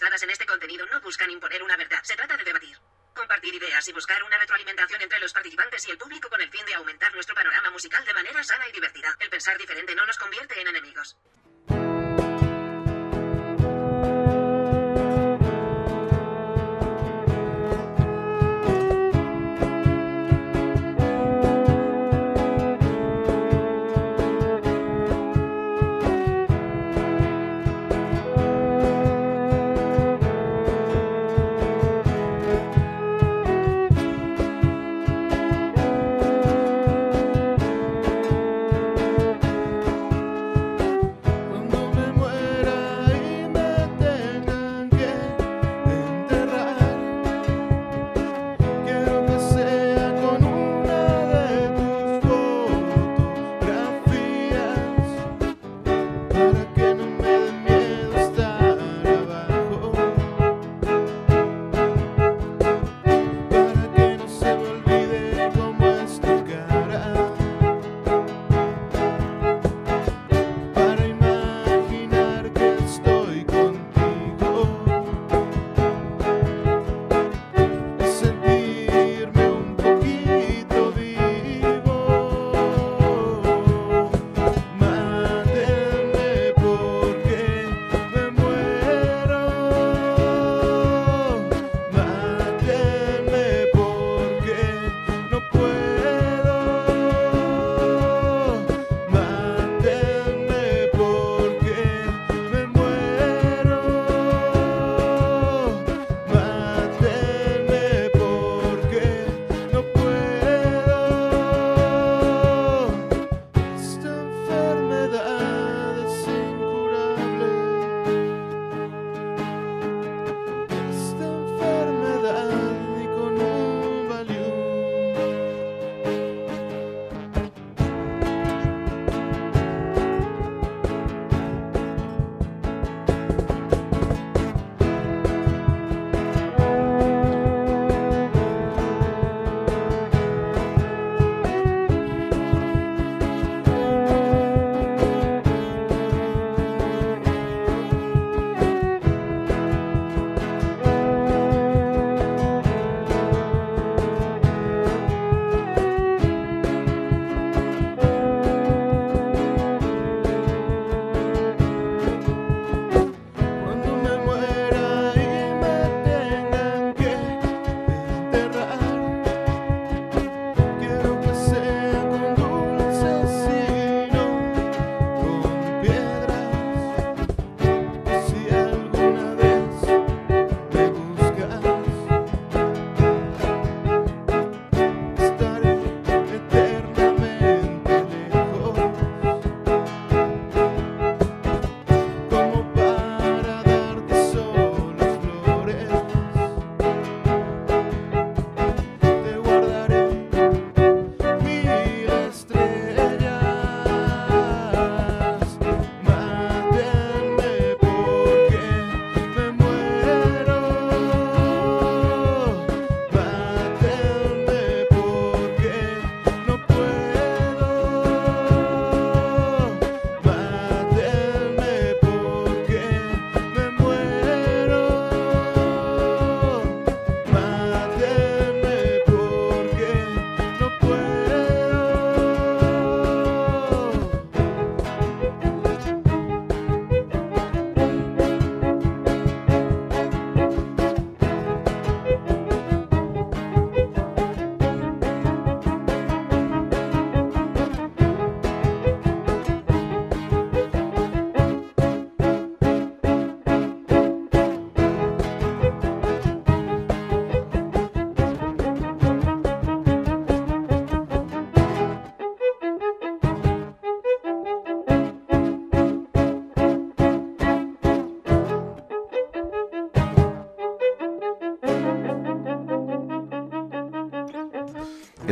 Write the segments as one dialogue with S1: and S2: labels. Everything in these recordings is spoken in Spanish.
S1: opiniones dadas en este contenido no buscan imponer una verdad, se trata de debatir. Compartir ideas y buscar una retroalimentación entre los participantes y el público con el fin de aumentar nuestro panorama musical de manera sana y divertida. El pensar diferente no nos convierte en enemigos.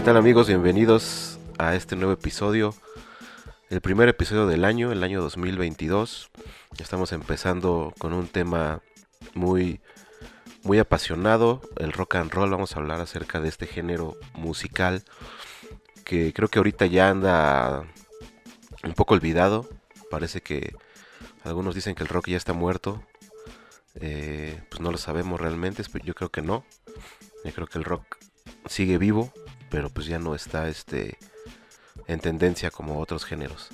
S2: Tal amigos? Bienvenidos a este nuevo episodio, el primer episodio del año, el año 2022. Estamos empezando con un tema muy, muy apasionado, el rock and roll. Vamos a hablar acerca de este género musical que creo que ahorita ya anda un poco olvidado. Parece que algunos dicen que el rock ya está muerto. Eh, pues no lo sabemos realmente, yo creo que no. Yo creo que el rock sigue vivo, pero pues ya no está este en tendencia como otros géneros.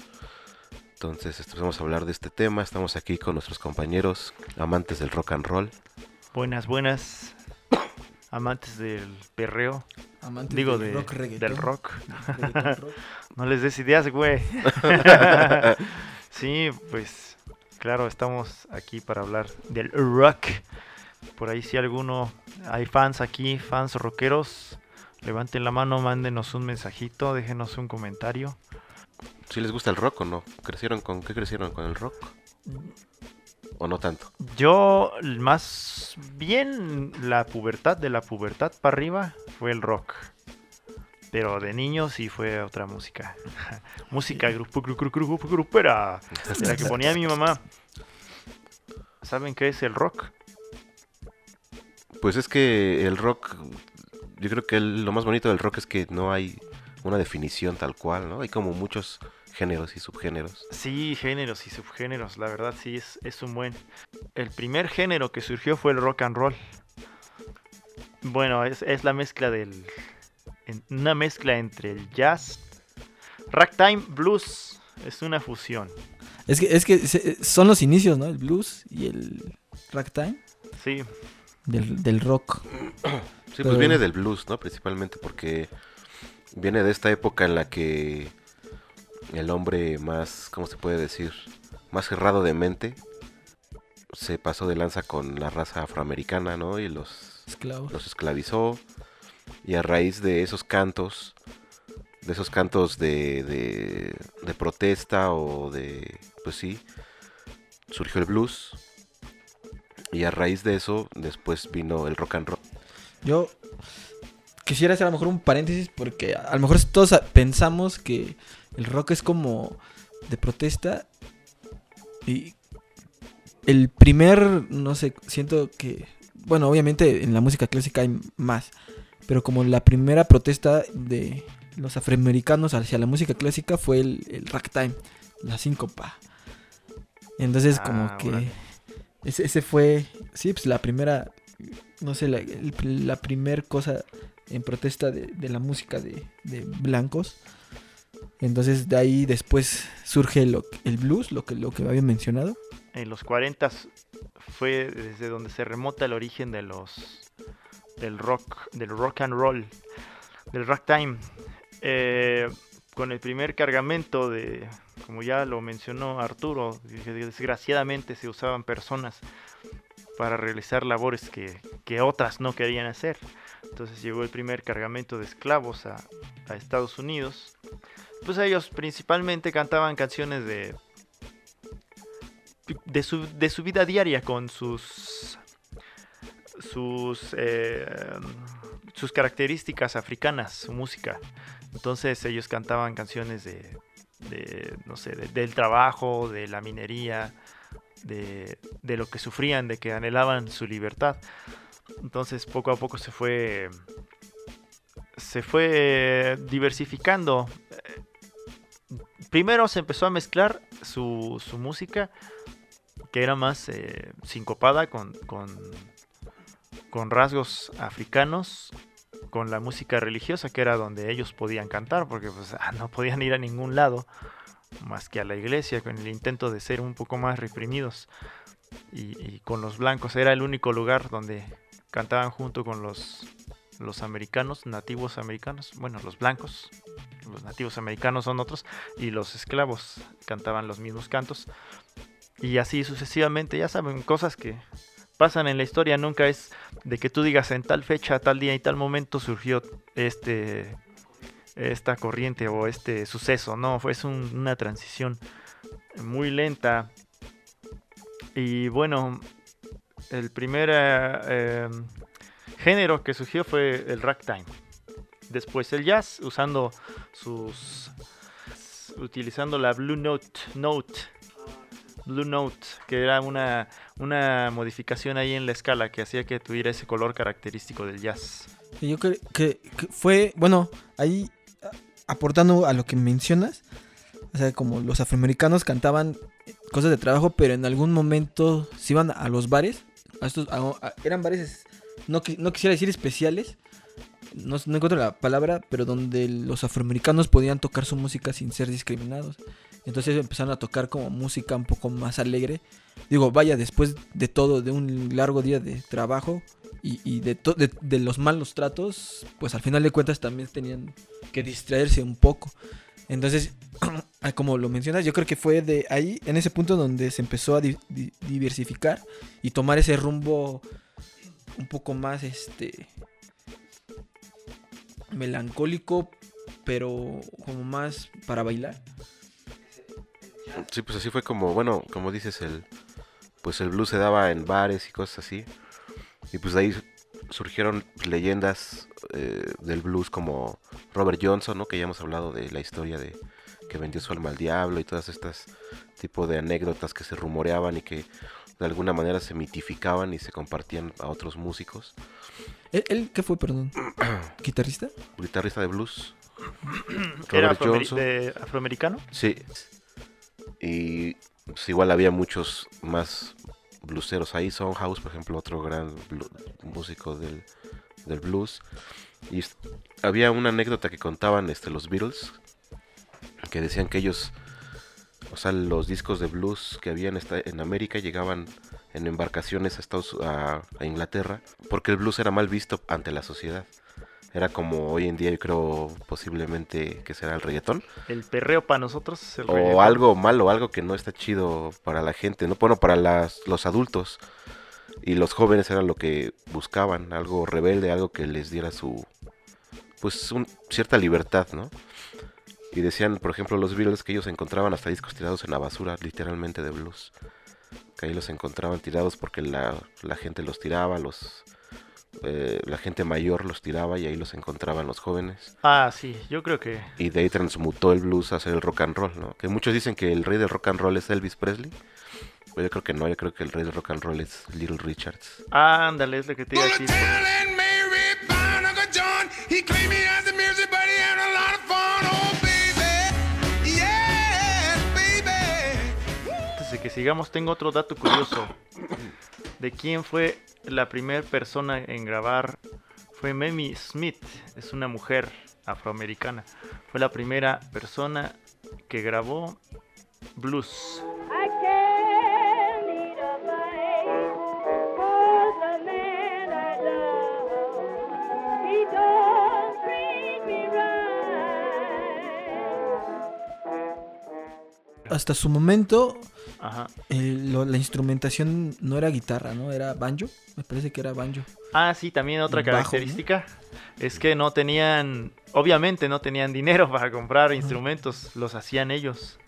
S2: Entonces, este, vamos a hablar de este tema. Estamos aquí con nuestros compañeros amantes del rock and roll.
S3: Buenas, buenas. Amantes del perreo.
S4: Amantes
S3: Digo,
S4: del
S3: de-
S4: rock reggaetón.
S3: del rock.
S4: Reggaetón rock.
S3: No les des ideas, güey. sí, pues claro, estamos aquí para hablar del rock. Por ahí si alguno, hay fans aquí, fans rockeros, levanten la mano, mándenos un mensajito, déjenos un comentario.
S2: ¿Si les gusta el rock o no? ¿Crecieron con qué crecieron con el rock? ¿O no tanto?
S3: Yo más bien la pubertad, de la pubertad para arriba, fue el rock. Pero de niño sí fue otra música. música grupo, grupo, grupo, grupera. de la que ponía mi mamá. ¿Saben qué es el rock?
S2: Pues es que el rock, yo creo que el- lo más bonito del rock es que no hay una definición tal cual, ¿no? Hay como muchos géneros y subgéneros.
S3: Sí, géneros y subgéneros, la verdad sí es, es un buen. El primer género que surgió fue el rock and roll. Bueno, es, es la mezcla del. en- una mezcla entre el jazz, ragtime, blues. Es una fusión.
S4: Es que, es que se- son los inicios, ¿no? El blues y el ragtime
S3: Sí,
S4: del, del rock.
S2: Sí, pues viene del blues, ¿no? Principalmente porque viene de esta época en la que el hombre más, ¿cómo se puede decir? Más cerrado de mente se pasó de lanza con la raza afroamericana, ¿no? Y los,
S4: Esclavos.
S2: los esclavizó. Y a raíz de esos cantos, de esos cantos de, de, de protesta o de, pues sí, surgió el blues. Y a raíz de eso, después vino el rock and roll.
S4: Yo quisiera hacer a lo mejor un paréntesis porque a lo mejor todos pensamos que el rock es como de protesta y el primer, no sé, siento que, bueno, obviamente en la música clásica hay más, pero como la primera protesta de los afroamericanos hacia la música clásica fue el, el ragtime, la síncopa. Entonces como
S3: Ah,
S4: que. Ese, fue, sí, pues la primera, no sé, la, la cosa en protesta de, de la música de, de blancos. Entonces de ahí después surge lo, el blues, lo que, lo que había mencionado.
S3: en los 40 fue desde donde se remota el origen de los del rock, del rock and roll, del ragtime. Eh, con el primer cargamento de, como ya lo mencionó Arturo, desgraciadamente se usaban personas para realizar labores que, que otras no querían hacer. Entonces llegó el primer cargamento de esclavos a, a Estados Unidos. Pues ellos principalmente cantaban canciones de, de su, de su vida diaria con sus sus eh, sus características africanas, su música. Entonces ellos cantaban canciones de, de, no sé, de- del trabajo, de la minería, de, de lo que sufrían, de que anhelaban su libertad. Entonces poco a poco se fue se fue diversificando. Primero se empezó a mezclar su, su música que era más eh, sincopada con, con, con rasgos africanos, con la música religiosa, que era donde ellos podían cantar, porque pues, ah, no podían ir a ningún lado más que a la iglesia, con el intento de ser un poco más reprimidos. Y, con los blancos era el único lugar donde cantaban junto con los, los americanos, nativos americanos, bueno, los blancos, los nativos americanos son otros, y los esclavos cantaban los mismos cantos. Y así sucesivamente, ya saben, cosas que pasan en la historia, nunca es de que tú digas en tal fecha, tal día y tal momento surgió este esta corriente o este suceso, no, fue una transición muy lenta. Y bueno, el primer eh, eh, género que surgió fue el ragtime. Después el jazz, usando sus utilizando la blue note note Blue Note, que era una, una modificación ahí en la escala que hacía que tuviera ese color característico del jazz.
S4: Yo creo que, que fue, bueno, ahí aportando a lo que mencionas, o sea, como los afroamericanos cantaban cosas de trabajo, pero en algún momento se iban a los bares, a estos, a- a- eran bares, no, no quisiera decir especiales, no, no encuentro la palabra, pero donde los afroamericanos podían tocar su música sin ser discriminados. Entonces empezaron a tocar como música un poco más alegre. Digo, vaya, después de todo, de un largo día de trabajo y, de, de, los malos tratos, pues al final de cuentas también tenían que distraerse un poco. Entonces, ah, como lo mencionas, yo creo que fue de ahí, en ese punto donde se empezó a di- di- diversificar y tomar ese rumbo un poco más, este, melancólico, pero como más para bailar.
S2: Sí, pues así fue como, bueno, como dices, el pues el blues se daba en bares y cosas así. Y pues de ahí surgieron leyendas eh, del blues como Robert Johnson, ¿no? Que ya hemos hablado de la historia de que vendió su alma al diablo y todas estas tipo de anécdotas que se rumoreaban y que de alguna manera se mitificaban y se compartían a otros músicos.
S4: ¿Él, él qué fue, perdón? ¿Guitarrista?
S2: Guitarrista de blues.
S3: ¿Era
S2: Robert
S3: afroameri-
S2: Johnson.
S3: de afroamericano?
S2: Sí. Y pues, igual había muchos más blueseros ahí. House, por ejemplo, otro gran músico del, del blues. Y había una anécdota que contaban este, los Beatles. Que decían que ellos, o sea, los discos de blues que había en, América llegaban en embarcaciones a, Estados, a Inglaterra. Porque el blues era mal visto ante la sociedad. Era como hoy en día, yo creo, posiblemente que será el reggaetón
S3: El perreo para nosotros es el
S2: o
S3: reggaetón.
S2: algo malo, algo que no está chido para la gente, no bueno, para las, los adultos y los jóvenes era lo que buscaban, algo rebelde, algo que les diera su pues un- cierta libertad, ¿no? Y decían, por ejemplo, los Beatles que ellos encontraban hasta discos tirados en la basura, literalmente de blues. Que ahí los encontraban tirados porque la, la gente los tiraba, los eh, la gente mayor los tiraba y ahí los encontraban los jóvenes
S3: Ah, sí, yo creo que...
S2: y de ahí transmutó el blues a ser el rock and roll, ¿no? Que muchos dicen que el rey del rock and roll es Elvis Presley. Pero yo creo que no, yo creo que el rey del rock and roll es Little Richards.
S3: Ándale, es lo que te iba a decir. Antes de que sigamos, tengo otro dato curioso. ¿De quién fue la primera persona en grabar? Fue Mamie Smith, es una mujer afroamericana. Fue la primera persona que grabó blues.
S4: Hasta su momento,
S3: Ajá.
S4: eh, lo- la instrumentación no era guitarra, ¿no? Era banjo. Me parece que era banjo.
S3: Ah, sí, también otra
S4: Bajo, ¿no?
S3: característica es que no tenían, obviamente no tenían dinero para comprar instrumentos, los hacían ellos.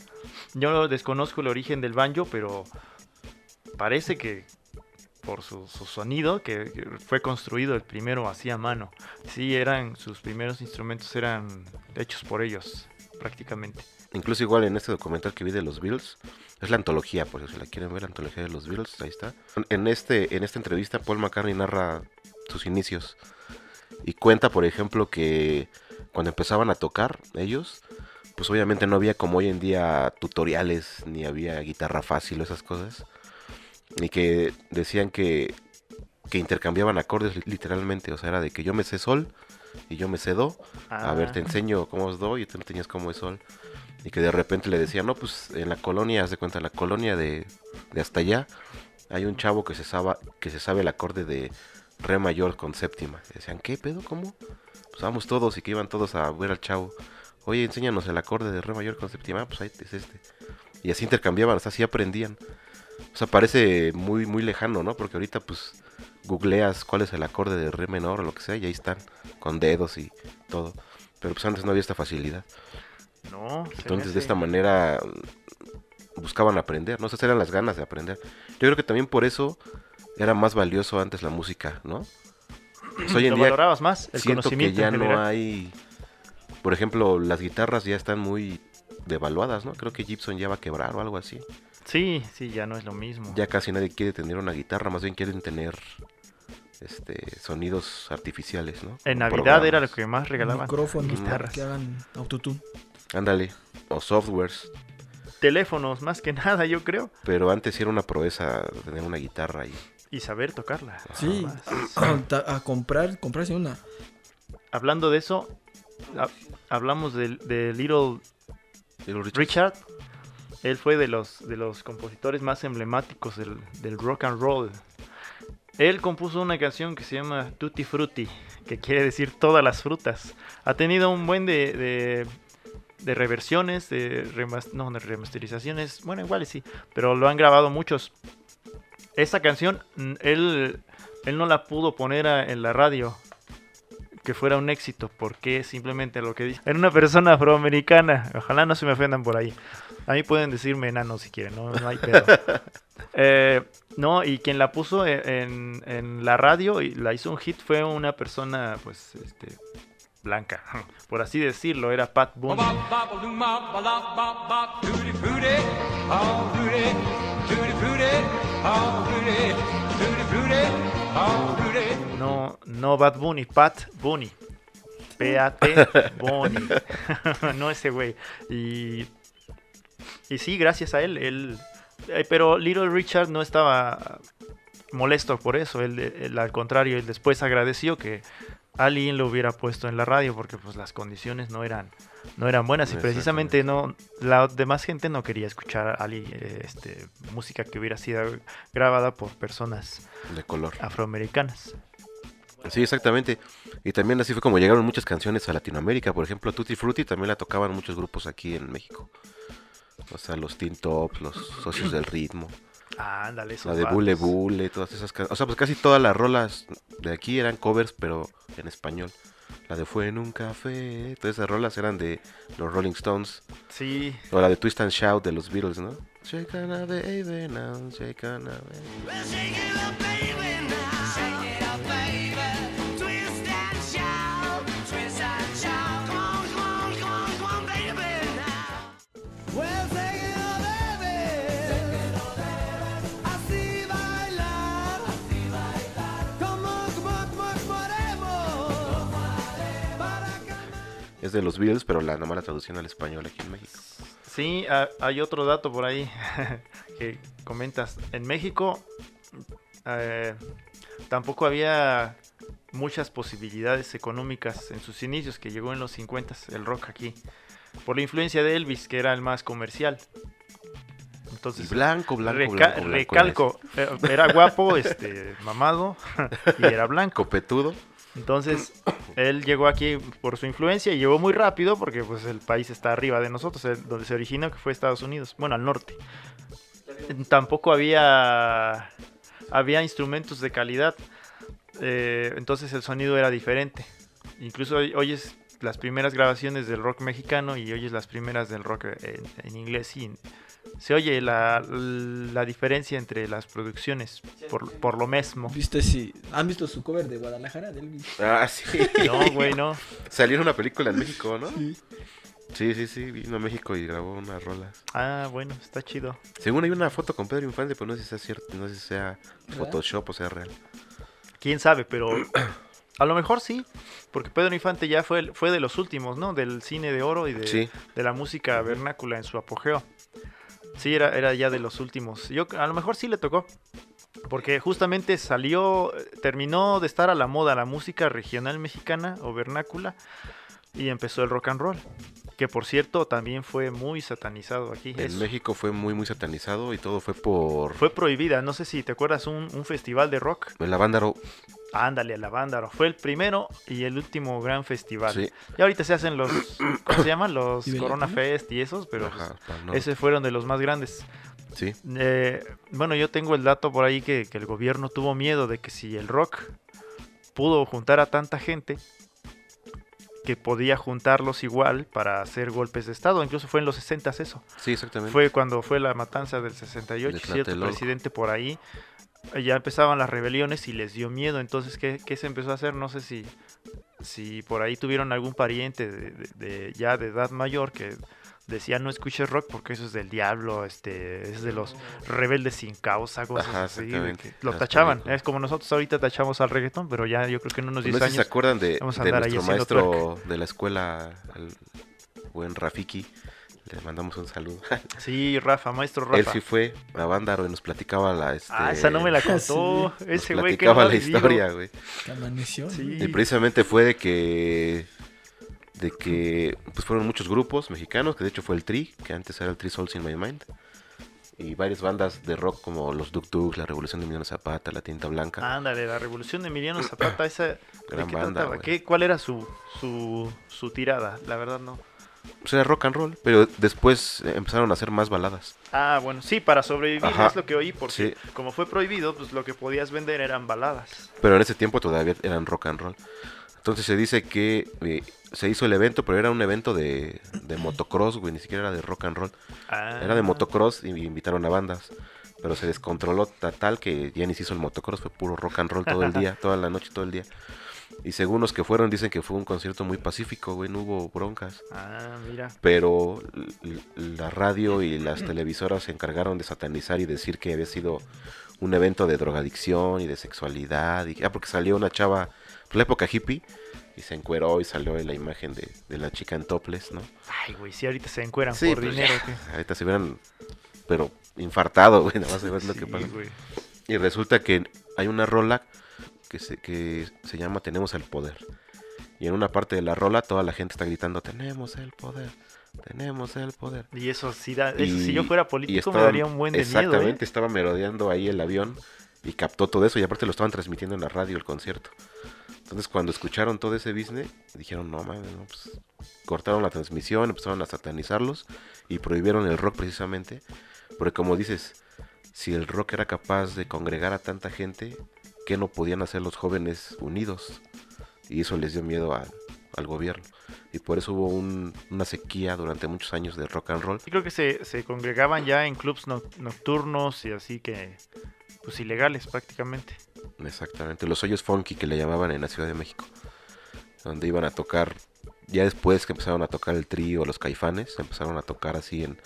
S3: Yo desconozco el origen del banjo, pero parece que por su, su sonido que que fue construido el primero así a mano. Sí, eran sus primeros instrumentos eran hechos por ellos prácticamente.
S2: Incluso igual en este documental que vi de los Beatles, es la antología, por si la quieren ver, la antología de los Beatles, ahí está. En, este, en esta entrevista Paul McCartney narra sus inicios y cuenta, por ejemplo, que cuando empezaban a tocar ellos, pues obviamente no había como hoy en día tutoriales, ni había guitarra fácil o esas cosas. Y que decían que, que intercambiaban acordes li- literalmente, o sea, era de que yo me sé sol y yo me sé do, a ver, te
S3: Ah.
S2: enseño cómo es do y tú tenías cómo es sol. Y que de repente le decían, no, pues en la colonia, haz de cuenta, en la colonia de, de hasta allá, hay un chavo que se, sabe, que se sabe el acorde de re mayor con séptima. Y decían, ¿qué pedo? ¿Cómo? Pues vamos todos y que iban todos a ver al chavo. Oye, enséñanos el acorde de re mayor con séptima. Ah, pues ahí es este. Y así intercambiaban, o sea, así aprendían. O sea, parece muy, muy lejano, ¿no? Porque ahorita, pues, googleas cuál es el acorde de re menor o lo que sea, y ahí están, con dedos y todo. Pero pues antes no había esta facilidad.
S3: No,
S2: Entonces, de esta manera buscaban aprender, ¿no? Esas eran las ganas de aprender. Yo creo que también por eso era más valioso antes la música, ¿no? Pues hoy en
S3: lo
S2: día
S3: valorabas más, el
S2: siento que
S3: conocimiento
S2: ya
S3: en
S2: no hay... Por ejemplo, las guitarras ya están muy devaluadas, ¿no? Creo que Gibson ya va a quebrar o algo así.
S3: Sí, sí, ya no es lo mismo.
S2: Ya casi nadie quiere tener una guitarra, más bien quieren tener este sonidos artificiales, ¿no?
S3: En Navidad era lo que más regalaban.
S4: Micrófonos
S3: guitarras.
S4: que hagan autotune.
S2: Ándale, o softwares.
S3: Teléfonos, más que nada, yo creo.
S2: Pero antes sí era una proeza tener una guitarra y
S3: Y saber tocarla.
S4: Sí, a, a comprar, comprarse una.
S3: Hablando de eso, ha- hablamos de, de Little
S2: Little Richard.
S3: Richard. Él fue de los, de los compositores más emblemáticos del, del rock and roll. Él compuso una canción que se llama Tutti Frutti, que quiere decir todas las frutas. Ha tenido un buen de, de, de reversiones, de, remas- no, de remasterizaciones, bueno, igual sí, pero lo han grabado muchos. Esa canción, mm, él, él no la pudo poner a- en la radio que fuera un éxito, porque simplemente lo que dice. Era una persona afroamericana, ojalá no se me ofendan por ahí. A mí pueden decirme enano si quieren, no, no hay pedo. Eh, no, y quien la puso e- en, en la radio y la hizo un hit fue una persona, pues, este, blanca, por así decirlo, era Pat Boone. No, no Bad Bunny, Pat Bunny. P-A-T Bunny. no ese güey. Y, y sí, gracias a él. él eh, pero Little Richard no estaba molesto por eso. Él, él, al contrario, él después agradeció que alguien lo hubiera puesto en la radio porque pues las condiciones no eran no eran buenas y precisamente no la demás gente no quería escuchar a alguien, eh, este música que hubiera sido grabada por personas
S2: De color.
S3: afroamericanas.
S2: Sí, exactamente. Y también así fue como llegaron muchas canciones a Latinoamérica. Por ejemplo, Tutti Frutti también la tocaban muchos grupos aquí en México. O sea, los Teen Tops, los Socios del Ritmo,
S3: Ah, ándale, esos
S2: la de. Bule Bule, todas esas canciones. O sea, pues casi todas las rolas de aquí eran covers, pero en español. La de Fue en un café, todas esas rolas eran de los Rolling Stones.
S3: Sí,
S2: O la de Twist and Shout de los Beatles, ¿no? Shake on a baby now, shake on a baby. Es de los Beatles, pero la nomás la traducción al español aquí en México.
S3: sí, ha- hay otro dato por ahí que comentas. En México eh, tampoco había muchas posibilidades económicas en sus inicios, que llegó en los 50 el rock aquí. Por la influencia de Elvis, que era el más comercial. Entonces,
S2: blanco, blanco,
S3: reca-
S2: blanco, blanco,
S3: recalco, eh, era guapo, este, mamado y era blanco.
S2: Copetudo.
S3: Entonces, él llegó aquí por su influencia y llegó muy rápido porque pues el país está arriba de nosotros, donde se originó, que fue Estados Unidos, bueno, al norte. Tampoco había, había instrumentos de calidad, eh, entonces el sonido era diferente. Incluso hoy- oyes las primeras grabaciones del rock mexicano y oyes las primeras del rock en, en inglés y se oye la, la diferencia entre las producciones por, por lo mismo.
S4: ¿Viste si han visto su cover de Guadalajara de Elvis?
S2: Ah, sí.
S3: No, güey, no.
S2: Salió en una película en México, ¿no?
S4: Sí.
S2: Sí, sí, sí. Vino a México y grabó unas rolas.
S3: Ah, bueno, está chido.
S2: Según hay una foto con Pedro Infante, pero no sé si sea cierto, no sé si sea
S4: ¿Verdad?
S2: Photoshop o sea real.
S3: Quién sabe, pero a lo mejor sí, porque Pedro Infante ya fue, fue de los últimos, ¿no? Del cine de oro y de,
S2: Sí.
S3: de la música vernácula en su apogeo. Sí, era, era ya de los últimos. Yo a lo mejor sí le tocó. Porque justamente salió, eh, terminó de estar a la moda la música regional mexicana o vernácula y empezó el rock and roll. Que por cierto también fue muy satanizado aquí.
S2: En México fue muy, muy satanizado y todo fue por
S3: Fue prohibida, no sé si te acuerdas, un, un festival de rock.
S2: la banda
S3: Ándale, a la banda. Fue el primero y el último gran festival.
S2: Sí.
S3: Y ahorita se hacen los, ¿cómo se llaman? Los
S4: ¿Vive
S3: Corona? Fest y esos, pero
S2: Ajá,
S3: pues,
S2: no-
S3: fueron de los más grandes.
S2: Sí.
S3: Eh, bueno, yo tengo el dato por ahí que, que el gobierno tuvo miedo de que si el rock pudo juntar a tanta gente, que podía juntarlos igual para hacer golpes de Estado. Incluso fue en los 60 eso.
S2: Sí, exactamente.
S3: Fue cuando fue la matanza del 68,
S2: De
S3: cierto presidente por ahí. Eh, Ya empezaban las rebeliones y les dio miedo. Entonces, ¿qué, qué se empezó a hacer? No sé si, si por ahí tuvieron algún pariente de, de- de- ya de edad mayor que decía no escuches rock porque eso es del diablo, este, es de los rebeldes sin causa, cosas
S2: Ajá,
S3: así. que Lo
S2: Las
S3: tachaban.
S2: películas.
S3: Es como nosotros ahorita tachamos al reggaetón, pero ya yo creo que en unos
S2: No
S3: 10
S2: sé si se
S3: años.
S2: acuerdan de,
S3: vamos a
S2: de
S3: andar ahí
S2: nuestro maestro de la escuela, el buen Rafiki, Le mandamos un saludo.
S3: Sí, Rafa, maestro Rafa.
S2: Él sí fue a Bándaro y nos platicaba la. Este,
S3: Ah, esa no me la
S4: Sí.
S3: contó.
S2: nos
S3: Ese güey que
S2: platicaba
S3: no
S2: la historia, güey.
S4: Que amaneció.
S3: Sí.
S2: Y precisamente fue de que. De que pues fueron muchos grupos mexicanos, que de hecho fue el Tri, que antes era el Tri Souls in My Mind. Y varias bandas de rock como los Duk Duk, La Revolución de Emiliano Zapata, La Tinta Blanca.
S3: Ándale, la revolución de Emiliano Zapata, esa. ¿de
S2: Gran
S3: qué
S2: banda.
S3: ¿Qué- ¿Cuál era su, su, su tirada? La verdad no.
S2: O sea, rock and roll, pero después empezaron a hacer más baladas.
S3: Ah, bueno, sí, para sobrevivir
S2: Ajá.
S3: es lo que oí, porque
S2: Sí.
S3: como fue prohibido, pues lo que podías vender eran baladas.
S2: Pero en ese tiempo todavía eran rock and roll. Entonces se dice que eh, se hizo el evento, pero era un evento de, de motocross, güey, ni siquiera era de rock and roll.
S3: Ah,
S2: Era de motocross y invitaron a bandas. Pero se descontroló ta- tal que ya ni se hizo el motocross, fue puro rock and roll todo el día, toda la noche, todo el día. Y según los que fueron, dicen que fue un concierto muy pacífico, güey, no hubo broncas.
S3: Ah, mira.
S2: Pero la radio y las televisoras se encargaron de satanizar y decir que había sido un evento de drogadicción y de sexualidad. Y, ah, porque salió una chava, fue la época hippie, y se encueró y salió la imagen de, de la chica en topless, ¿no?
S3: Ay, güey, si ahorita se encueran
S2: Sí,
S3: por
S2: pues,
S3: dinero.
S2: Ahorita se hubieran, pero infartado, güey, nada más de ver lo que
S3: Sí,
S2: pasa.
S3: güey.
S2: Y resulta que hay una rola que se, que se llama Tenemos el Poder. Y en una parte de la rola toda la gente está gritando, tenemos el poder, tenemos el poder.
S3: Y eso sí da, eso,
S2: Y-
S3: si yo fuera político me
S2: estaban-
S3: daría un buen de miedo,
S2: Exactamente,
S3: ¿eh?
S2: estaba merodeando ahí el avión y captó todo eso y aparte lo estaban transmitiendo en la radio el concierto. Entonces cuando escucharon todo ese business, dijeron, no mames, no, pues", cortaron la transmisión, empezaron a satanizarlos y prohibieron el rock precisamente. Porque como dices, si el rock era capaz de congregar a tanta gente, ¿qué no podían hacer los jóvenes unidos? Y eso les dio miedo al, al gobierno. Y por eso hubo un- una sequía durante muchos años de rock and roll.
S3: Y creo que se, se congregaban ya en clubs no- nocturnos y así que, pues ilegales prácticamente.
S2: Exactamente, los hoyos funky que le llamaban en la Ciudad de México, donde iban a tocar, ya después que empezaron a tocar el trío, los caifanes, empezaron a tocar así en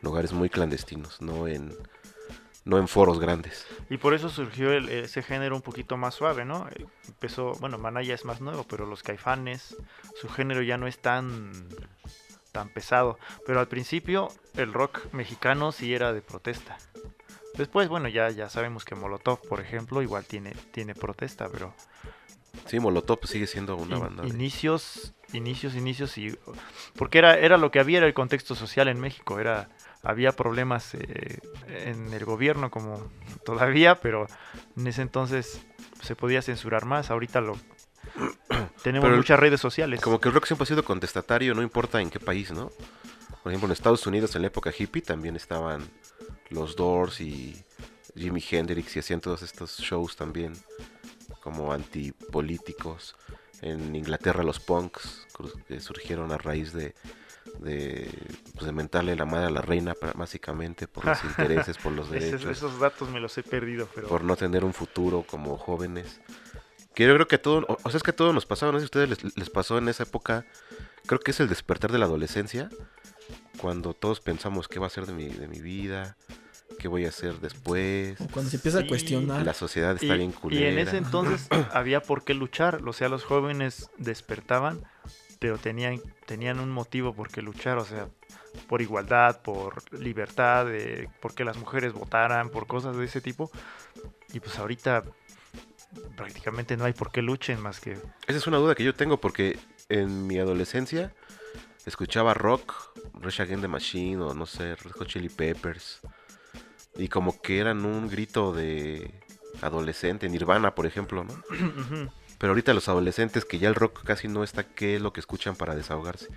S2: lugares muy clandestinos, no en, no en foros grandes.
S3: Y por eso surgió el- ese género un poquito más suave, ¿no? Empezó, bueno, Manaya es más nuevo, pero los caifanes, su género ya no es tan, tan pesado. Pero al principio el rock mexicano sí era de protesta. Después, bueno, ya, ya sabemos que Molotov, por ejemplo, igual tiene, tiene protesta, pero
S2: Sí, Molotov sigue siendo una
S3: in-
S2: banda.
S3: inicios, inicios, inicios y porque era, era lo que había, era el contexto social en México, era había problemas eh, en el gobierno como todavía, pero en ese entonces se podía censurar más. Ahorita lo tenemos
S2: Pero
S3: muchas redes sociales.
S2: Como que el rock siempre ha sido contestatario, no importa en qué país, ¿no? Por ejemplo, en Estados Unidos en la época hippie también estaban los Doors y Jimi Hendrix y hacían todos estos shows también como antipolíticos. En Inglaterra los punks surgieron a raíz de, de, pues, de mentarle la madre a la reina básicamente por los intereses, por los derechos
S3: esos datos me los he perdido, pero
S2: por no tener un futuro como jóvenes. Que yo creo que a todo, o, o sea, es que a todos nos pasaba, no sé si a ustedes les, les pasó en esa época, creo que es el despertar de la adolescencia, cuando todos pensamos qué va a ser de mi, de mi vida, qué voy a hacer después,
S4: O cuando se empieza
S3: Sí.
S4: a cuestionar.
S2: la sociedad está
S3: y,
S2: bien
S3: y
S2: culera.
S3: en ese entonces había por qué luchar, o sea, los jóvenes despertaban, pero tenían, tenían un motivo por qué luchar, o sea, por igualdad, por libertad, de, por que las mujeres votaran, por cosas de ese tipo. Y pues ahorita prácticamente no hay por qué luchen más que...
S2: Esa es una duda que yo tengo porque en mi adolescencia escuchaba rock, Rush Against the Machine o no sé, Red Hot Chili Peppers. Y como que eran un grito de adolescente, Nirvana por ejemplo, ¿no? Pero ahorita los adolescentes que ya el rock casi no está, ¿qué es lo que escuchan para desahogarse?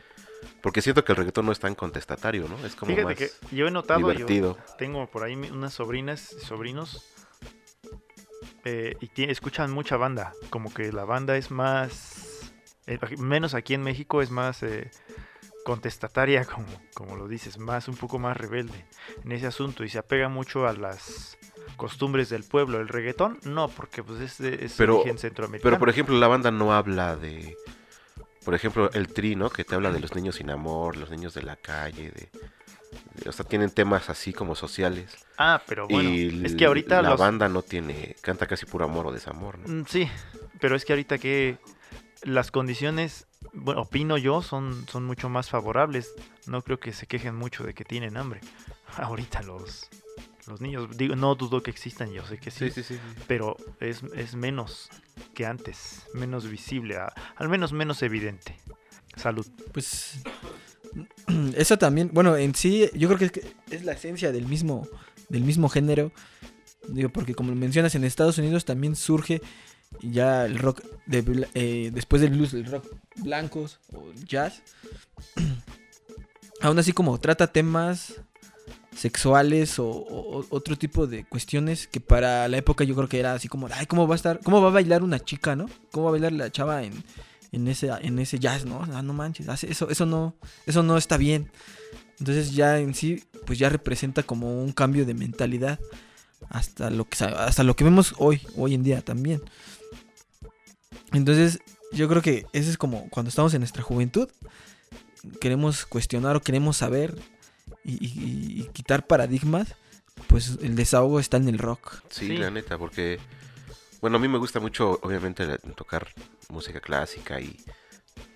S2: Porque siento que el reggaetón no es tan contestatario, ¿no? Es como
S3: Fíjate
S2: más
S3: que yo he notado, yo
S2: divertido.
S3: tengo por ahí unas sobrinas y sobrinos eh, y escuchan mucha banda, como que la banda es más, eh, menos aquí en México es más eh, contestataria, como, como lo dices, más un poco más rebelde en ese asunto y se apega mucho a las costumbres del pueblo. El reggaetón no, porque pues es, de- es
S2: Pero-
S3: origen centroamericano.
S2: Pero por ejemplo, la banda no habla de. Por ejemplo, el tri, ¿no? Que te habla de los niños sin amor, los niños de la calle, de. de- o sea, tienen temas así como sociales.
S3: ah, pero bueno,
S2: y
S3: es que ahorita
S2: la
S3: los-
S2: banda no tiene. canta casi puro amor o desamor, ¿no?
S3: Mm, Sí, pero es que ahorita que las condiciones bueno, opino yo, son, son mucho más favorables. No creo que se quejen mucho de que tienen hambre. Ahorita los, los niños, digo, no dudo que existan, yo sé que sí,
S2: Sí, sí, sí.
S3: pero es, es menos que antes, menos visible, a- al menos menos evidente. Salud.
S4: Pues eso también, bueno, en sí yo creo que es, que es la esencia del mismo del mismo género. Digo, porque como mencionas en Estados Unidos también surge ya el rock de eh, después del blues, el rock blancos o jazz. Aún así como trata temas sexuales o, otro tipo de cuestiones que para la época yo creo que era así como, ay, ¿cómo va a estar? ¿Cómo va a bailar una chica, no? ¿Cómo va a bailar la chava en, en ese en ese jazz, no? Ah, no manches, eso eso no eso no está bien. Entonces ya en sí pues ya representa como un cambio de mentalidad hasta lo que hasta lo que vemos hoy hoy en día también. Entonces yo creo que ese es como cuando estamos en nuestra juventud queremos cuestionar o queremos saber y, y- y quitar paradigmas, pues el desahogo está en el rock.
S2: Sí,
S3: Sí.
S2: la neta, porque, bueno, a mí me gusta mucho, obviamente, tocar música clásica y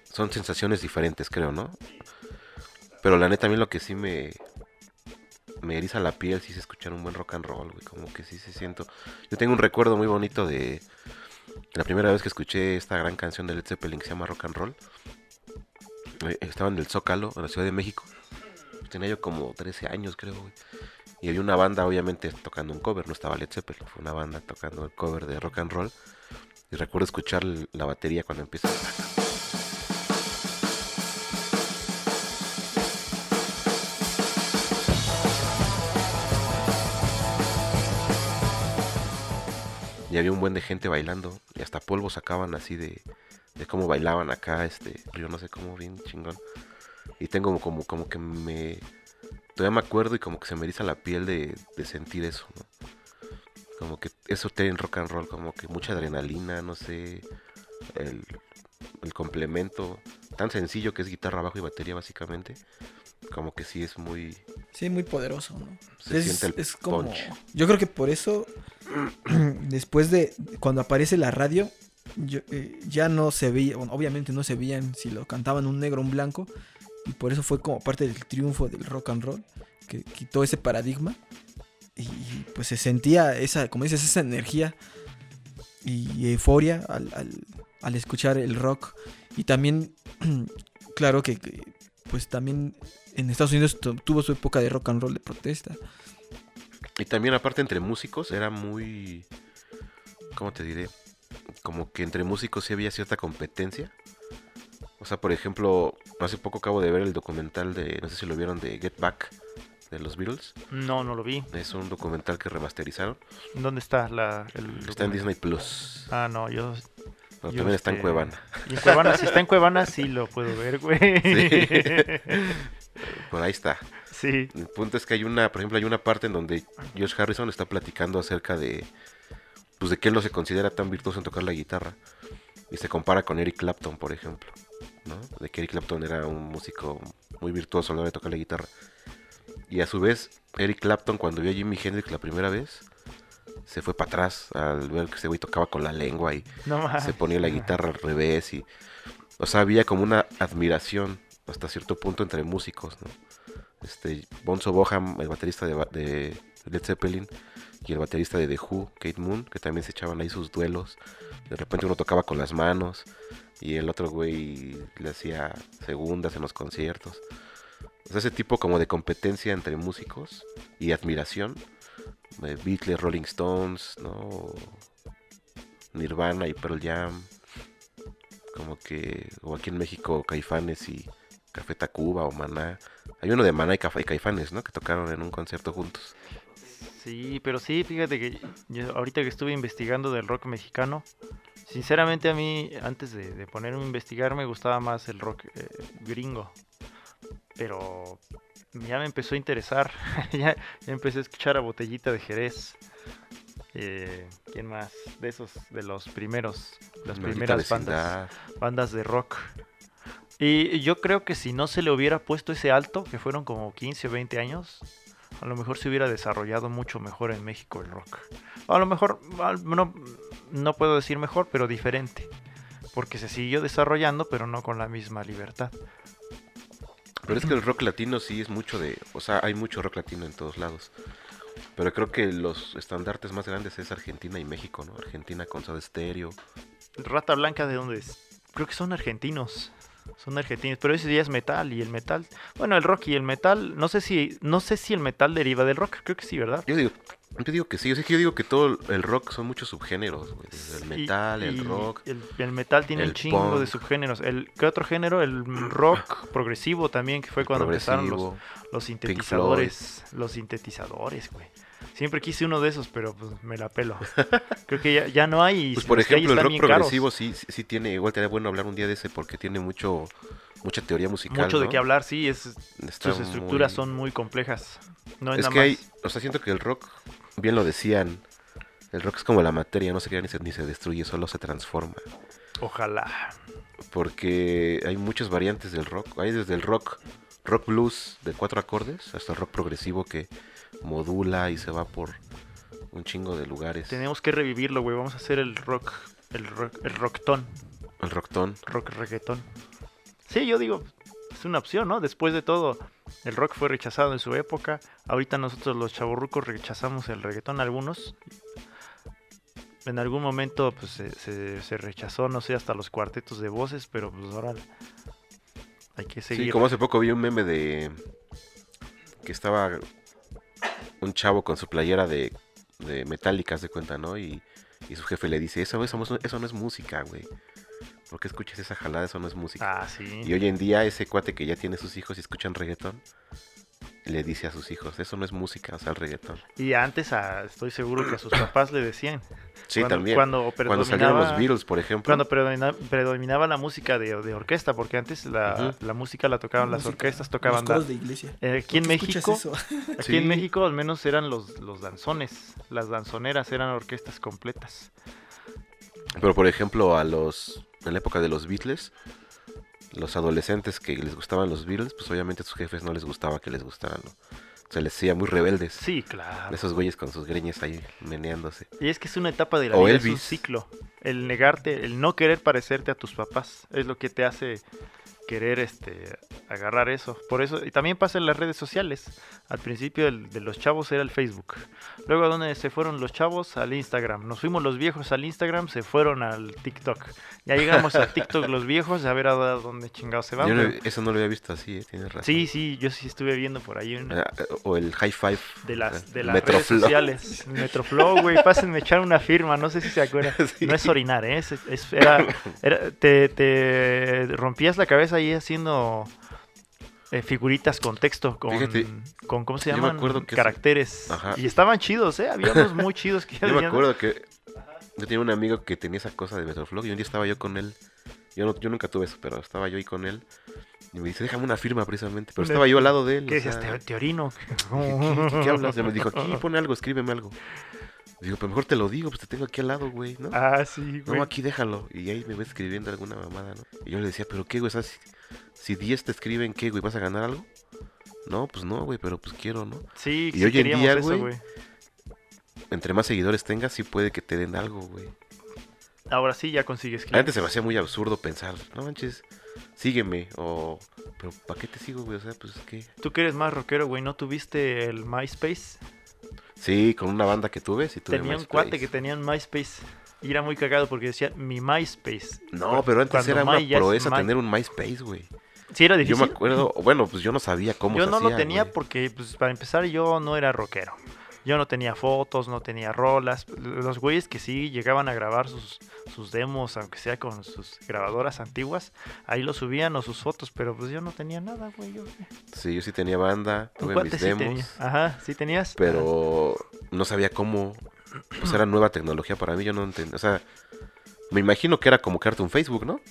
S2: son sensaciones diferentes, creo, ¿no? Pero la neta, a mí lo que sí me, me eriza la piel si es escuchar un buen rock and roll, güey, como que sí se siento. Yo tengo un recuerdo muy bonito de la primera vez que escuché esta gran canción de Led Zeppelin que se llama Rock and Roll. Eh, Estaba en el Zócalo, en la Ciudad de México. Tenía yo como 13 años, creo. Y había una banda, obviamente, tocando un cover, no estaba Led Zeppelin, fue una banda tocando el cover de rock and roll. Y recuerdo escuchar la batería cuando empieza. Y había un buen de gente bailando. Y hasta polvo sacaban así de, de cómo bailaban acá, este, yo no sé cómo, bien chingón. Y tengo como, como, que me, todavía me acuerdo y como que se me eriza la piel de, de sentir eso, ¿no? Como que eso te en rock and roll, como que mucha adrenalina, no sé, el, el complemento tan sencillo que es guitarra, bajo y batería básicamente, como que sí es muy,
S4: Sí, muy poderoso, ¿no?
S2: se
S4: es,
S2: siente el
S4: es como...
S2: punch.
S4: Yo creo que por eso, después de cuando aparece la radio, yo, eh, ya no se veía, bueno, obviamente no se veían si lo cantaban un negro o un blanco, y por eso fue como parte del triunfo del rock and roll, que quitó ese paradigma, y pues se sentía esa, como dices, esa energía y euforia al, al- escuchar el rock, y también, claro que, que, pues también en Estados Unidos tu- tuvo su época de rock and roll de protesta.
S2: Y también aparte entre músicos era muy, ¿cómo te diré? Como que entre músicos sí había cierta competencia. O sea, por ejemplo, hace poco acabo de ver el documental de, no sé si lo vieron, de Get Back, de los Beatles.
S3: No, no lo vi.
S2: Es un documental que remasterizaron.
S3: ¿Dónde está la, el
S2: Está en? Disney Plus.
S3: Ah, no, yo...
S2: También está en
S3: este,
S2: Cuevana.
S3: Y en Cuevana, si está en Cuevana, sí lo puedo ver, güey.
S2: Por ahí está.
S3: Sí.
S2: El punto es que hay una, por ejemplo, hay una parte en donde George Harrison está platicando acerca de, pues de que él no se considera tan virtuoso en tocar la guitarra. Y se compara con Eric Clapton, por ejemplo. ¿No? De que Eric Clapton era un músico muy virtuoso a la hora de tocar la guitarra. Y a su vez, Eric Clapton cuando vio a Jimi Hendrix la primera vez, se fue para atrás al ver que ese güey tocaba con la lengua y
S3: No
S2: se ponía la guitarra al revés y o sea había como una admiración hasta cierto punto entre músicos ¿no? este Bonzo Boham el baterista de, de Led Zeppelin y el baterista de The Who Kate Moon que también se echaban ahí sus duelos de repente uno tocaba con las manos y el otro güey le hacía segundas en los conciertos o sea, ese tipo como de competencia entre músicos y admiración eh, Beatles, Rolling Stones, ¿no? Nirvana y Pearl Jam. Como que, o aquí en México, Caifanes y Café Tacuba o Maná. Hay uno de Maná y Café y Caifanes, ¿no? Que tocaron en un concierto juntos.
S3: Sí, pero sí, fíjate que yo ahorita que estuve investigando del rock mexicano, sinceramente a mí, antes de, de ponerme a investigar, me gustaba más el rock eh, gringo. Pero ya me empezó a interesar, ya, ya empecé a escuchar a Botellita de Jerez. Eh, ¿Quién más? De esos, de los primeros, las
S2: Maldita
S3: primeras
S2: vecindad.
S3: bandas, bandas de rock. Y yo creo que si no se le hubiera puesto ese alto, que fueron como 15 o 20 años, a lo mejor se hubiera desarrollado mucho mejor en México el rock. A lo mejor, no, no puedo decir mejor, pero diferente. porque se siguió desarrollando, pero no con la misma libertad.
S2: Pero es que el rock latino sí es mucho de... O sea, hay mucho rock latino en todos lados. Pero creo que los estandartes más grandes es Argentina y México, ¿no? Argentina con Soda Stereo.
S3: Rata Blanca, ¿de dónde es? Creo que son argentinos. Son argentinos, pero ese día es metal y el metal, bueno, el rock y el metal, no sé si no sé si el metal deriva del rock, creo que sí, ¿verdad?
S2: Yo digo, yo digo que sí, yo, sé que yo digo que todo el rock son muchos subgéneros, güey. El
S3: Y-
S2: metal, el rock.
S3: El, el metal tiene un chingo de subgéneros. El, ¿Qué otro género? El rock progresivo también, que fue cuando empezaron los, los sintetizadores. Los sintetizadores, güey. Siempre quise uno de esos, pero pues me la pelo. Creo que ya, ya no hay.
S2: Pues por ejemplo, el rock
S3: caros.
S2: progresivo sí, sí, tiene, igual sería bueno hablar un día de ese porque tiene mucho mucha teoría musical.
S3: Mucho de qué hablar, sí. Es,
S2: Está
S3: sus estructuras
S2: muy-
S3: son muy complejas. No es,
S2: Es
S3: nada
S2: que hay, o sea, siento que el rock, bien lo decían, el rock es como la materia, no se crea ni se, ni se destruye, solo se transforma.
S3: Ojalá.
S2: Porque hay muchas variantes del rock. Hay desde el rock, rock blues de cuatro acordes, hasta el rock progresivo que modula y se va por un chingo de lugares.
S3: Tenemos que revivirlo, güey. Vamos a hacer el rock. El rock, el rocktón.
S2: El rockton.
S3: Rock reggaetón. Sí, yo digo, es una opción, ¿no? Después de todo, el rock fue rechazado en su época. Ahorita nosotros los chavorrucos rechazamos el reggaetón algunos. En algún momento pues se, se- se rechazó, no sé, hasta los cuartetos de voces, pero pues ahora hay que seguir.
S2: Sí, como hace poco vi un meme de que estaba un chavo con su playera de, de metálicas de cuenta, ¿no? Y, y su jefe le dice, eso, eso, no es- eso no es música, güey. ¿Por qué escuchas esa jalada? Eso no es música.
S3: Ah, sí.
S2: Y hoy en día ese cuate que ya tiene sus hijos y escuchan reggaetón, le dice a sus hijos, eso no es música, o sea, el reggaetón.
S3: Y antes a- estoy seguro que a sus papás le decían.
S2: Sí,
S3: cuando,
S2: también.
S3: Cuando,
S2: Cuando salieron los
S3: predominaba-
S2: Beatles, por ejemplo.
S3: Cuando predomina- predominaba la música de, de orquesta, porque antes la, la música la tocaban las
S4: Música,
S3: orquestas, tocaban
S4: Los de iglesia.
S3: Eh, aquí en
S4: ¿Por qué escuchas
S3: México, aquí
S2: Sí.
S3: en México al menos eran los, los danzones, las danzoneras eran orquestas completas.
S2: Pero por ejemplo, a los en la época de los Beatles, los adolescentes que les gustaban los Beatles, pues obviamente a sus jefes no les gustaba que les gustaran, ¿no? Se les hacía muy rebeldes.
S3: Sí, claro.
S2: Esos güeyes con sus greñas ahí meneándose.
S3: Y es que es una etapa de la
S2: O
S3: vida, es un ciclo. El negarte, el no querer parecerte a tus papás, es lo que te hace querer este agarrar eso. Por eso, y también pasa en las redes sociales. Al principio el- de los chavos era el Facebook. Luego a dónde se fueron los chavos al Instagram. Nos fuimos los viejos al Instagram, se fueron al TikTok. Ya llegamos a TikTok los viejos, a ver a dónde chingados se van.
S2: Yo no- eso no lo había visto así, eh, tienes razón.
S3: Sí, sí, yo sí estuve viendo por ahí un,
S2: Ah, O el High Five.
S3: de las, de las redes sociales. Metroflow, güey, pásenme echar una firma, no sé si se acuerdan.
S2: Sí.
S3: No es orinar, ¿eh? Es, es- era, era- te, te rompías la cabeza ahí haciendo eh, figuritas con texto, con,
S2: Fíjate,
S3: con ¿cómo se
S2: yo me
S3: llaman?
S2: acuerdo que eso-
S3: Caracteres.
S2: Ajá.
S3: Y estaban chidos, ¿eh? Había unos muy chidos que
S2: Yo me acuerdo que yo tenía un amigo que tenía esa cosa de Metroflog y un día estaba yo con él. Yo, no, yo nunca tuve eso, pero estaba yo ahí con él. Y me dice, déjame una firma precisamente. Pero estaba yo al lado de él.
S3: ¿Qué decías?
S2: sea,
S3: Te, te orino.
S2: ¿Qué, qué- qué hablas? Ya me dijo, aquí pone algo, escríbeme algo. Digo, pero mejor te lo digo, pues te tengo aquí al lado, güey, ¿no?
S3: Ah, sí, güey.
S2: No, aquí déjalo. Y ahí me ves escribiendo alguna mamada, ¿no? Y yo le decía, pero qué, güey, sea, si, si 10 te escriben, ¿qué, güey? ¿Vas a ganar algo? No, pues no, güey, pero pues quiero, ¿no?
S3: Sí,
S2: Y
S3: sí
S2: hoy en día,
S3: eso,
S2: güey,
S3: güey.
S2: Entre más seguidores tengas, sí puede que te den algo, güey.
S3: Ahora sí ya consigues clientes.
S2: Antes se me hacía muy absurdo pensar, no manches, sígueme, o, pero ¿para qué te sigo, güey? O sea, pues que...
S3: Tú que eres más rockero, güey, ¿no tuviste el MySpace?
S2: Sí, con una banda que tuve, sí tuve
S3: Tenía un cuate que tenía un MySpace. Y era muy cagado porque decía mi MySpace.
S2: No, pero antes
S3: Cuando
S2: era una proeza
S3: My.
S2: tener un MySpace, güey.
S3: Sí, era
S2: Yo
S3: difícil.
S2: me acuerdo, bueno, pues yo no sabía cómo
S3: Yo
S2: se
S3: no lo tenía porque, pues, para empezar, yo no era rockero. Yo no tenía fotos, no tenía rolas. Los güeyes que sí llegaban a grabar sus, sus demos, aunque sea con sus grabadoras antiguas, ahí lo subían o sus fotos, pero pues yo no tenía nada, güey. Yo,
S2: Sí, yo sí tenía banda, tuve mis
S3: sí
S2: demos,
S3: tenía. Ajá, sí tenías.
S2: pero no sabía cómo. Pues era nueva tecnología para mí, yo no entendía. O sea, me imagino que era como crearte un Facebook, ¿no?